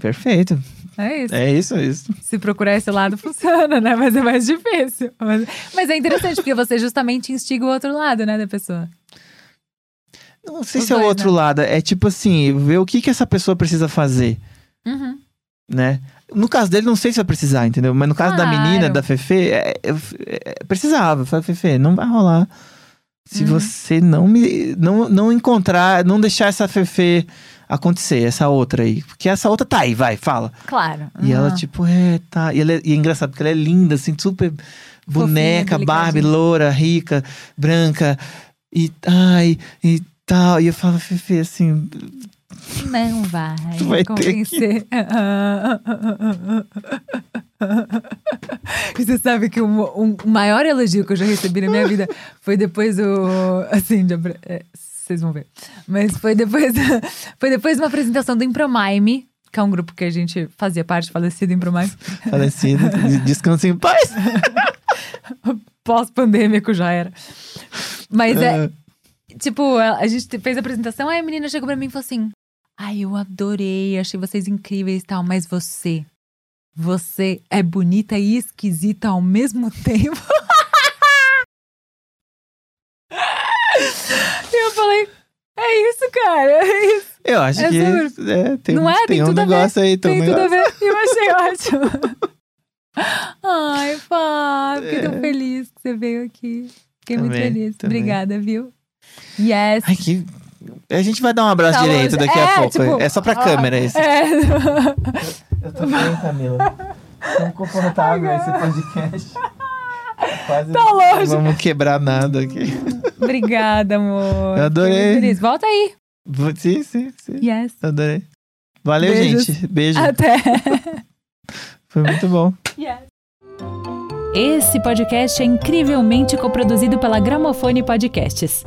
perfeito. É isso. É isso, é isso. Se procurar esse lado, funciona, né? Mas é mais difícil. Mas, mas é interessante, porque você justamente instiga o outro lado, né, da pessoa. Não sei Os se é o dois, outro né? lado, é tipo assim, ver o que, que essa pessoa precisa fazer. Uhum. né? No caso dele, não sei se vai precisar, entendeu? Mas no caso da Claro. menina, da Fefe, é, é, é, precisava. Eu falei, Fefe, não vai rolar. Se Uhum. você não me não, não encontrar, não deixar essa Fefe acontecer, essa outra aí. Porque essa outra tá aí, vai, fala. Claro. E ela, Ah. tipo, é, tá. E, ela é, e é engraçado, porque ela é linda, assim, super boneca, delicadinha. Barbie, loura, rica, branca. E, ai, e tal. E eu falo, Fefe, assim, Não vai, Tu vai ter convencer. Você sabe que o um, maior elogio que eu já recebi na minha vida foi depois do. Assim, de é, vocês vão ver. Mas foi depois, foi depois de uma apresentação do Impromime, que é um grupo que a gente fazia parte, falecido Impromime, falecido, de- descansa em paz. pós-pandêmico já era. Mas é, Ah, Tipo, a a gente fez a apresentação, aí a menina chegou pra mim e falou assim: Ai, eu adorei, achei vocês incríveis e tal, mas você, você é bonita e esquisita ao mesmo tempo. e eu falei: É isso, cara, é isso. eu acho É que é, tem, Não é? tem Tem um tudo a ver. negócio aí, tem um Tem tudo a ver. Eu achei ótimo. Ai, Fá, fiquei tão É. feliz que você veio aqui. Fiquei muito Também, feliz. também. Obrigada, viu? Yes. Ai, que. A gente vai dar um abraço Tá direito daqui a É, pouco. tipo, é só pra câmera esse. É. Eu tô bem, Camila. Tão confortável esse podcast. Quase Tá longe. não vamos quebrar nada aqui. Obrigada, amor. Eu adorei. Volta aí. Sim, sim, sim. Yes. Adorei. Valeu, Beijos. gente. Beijo. Até. Foi muito bom. Esse podcast é incrivelmente coproduzido pela Gramofone Podcasts.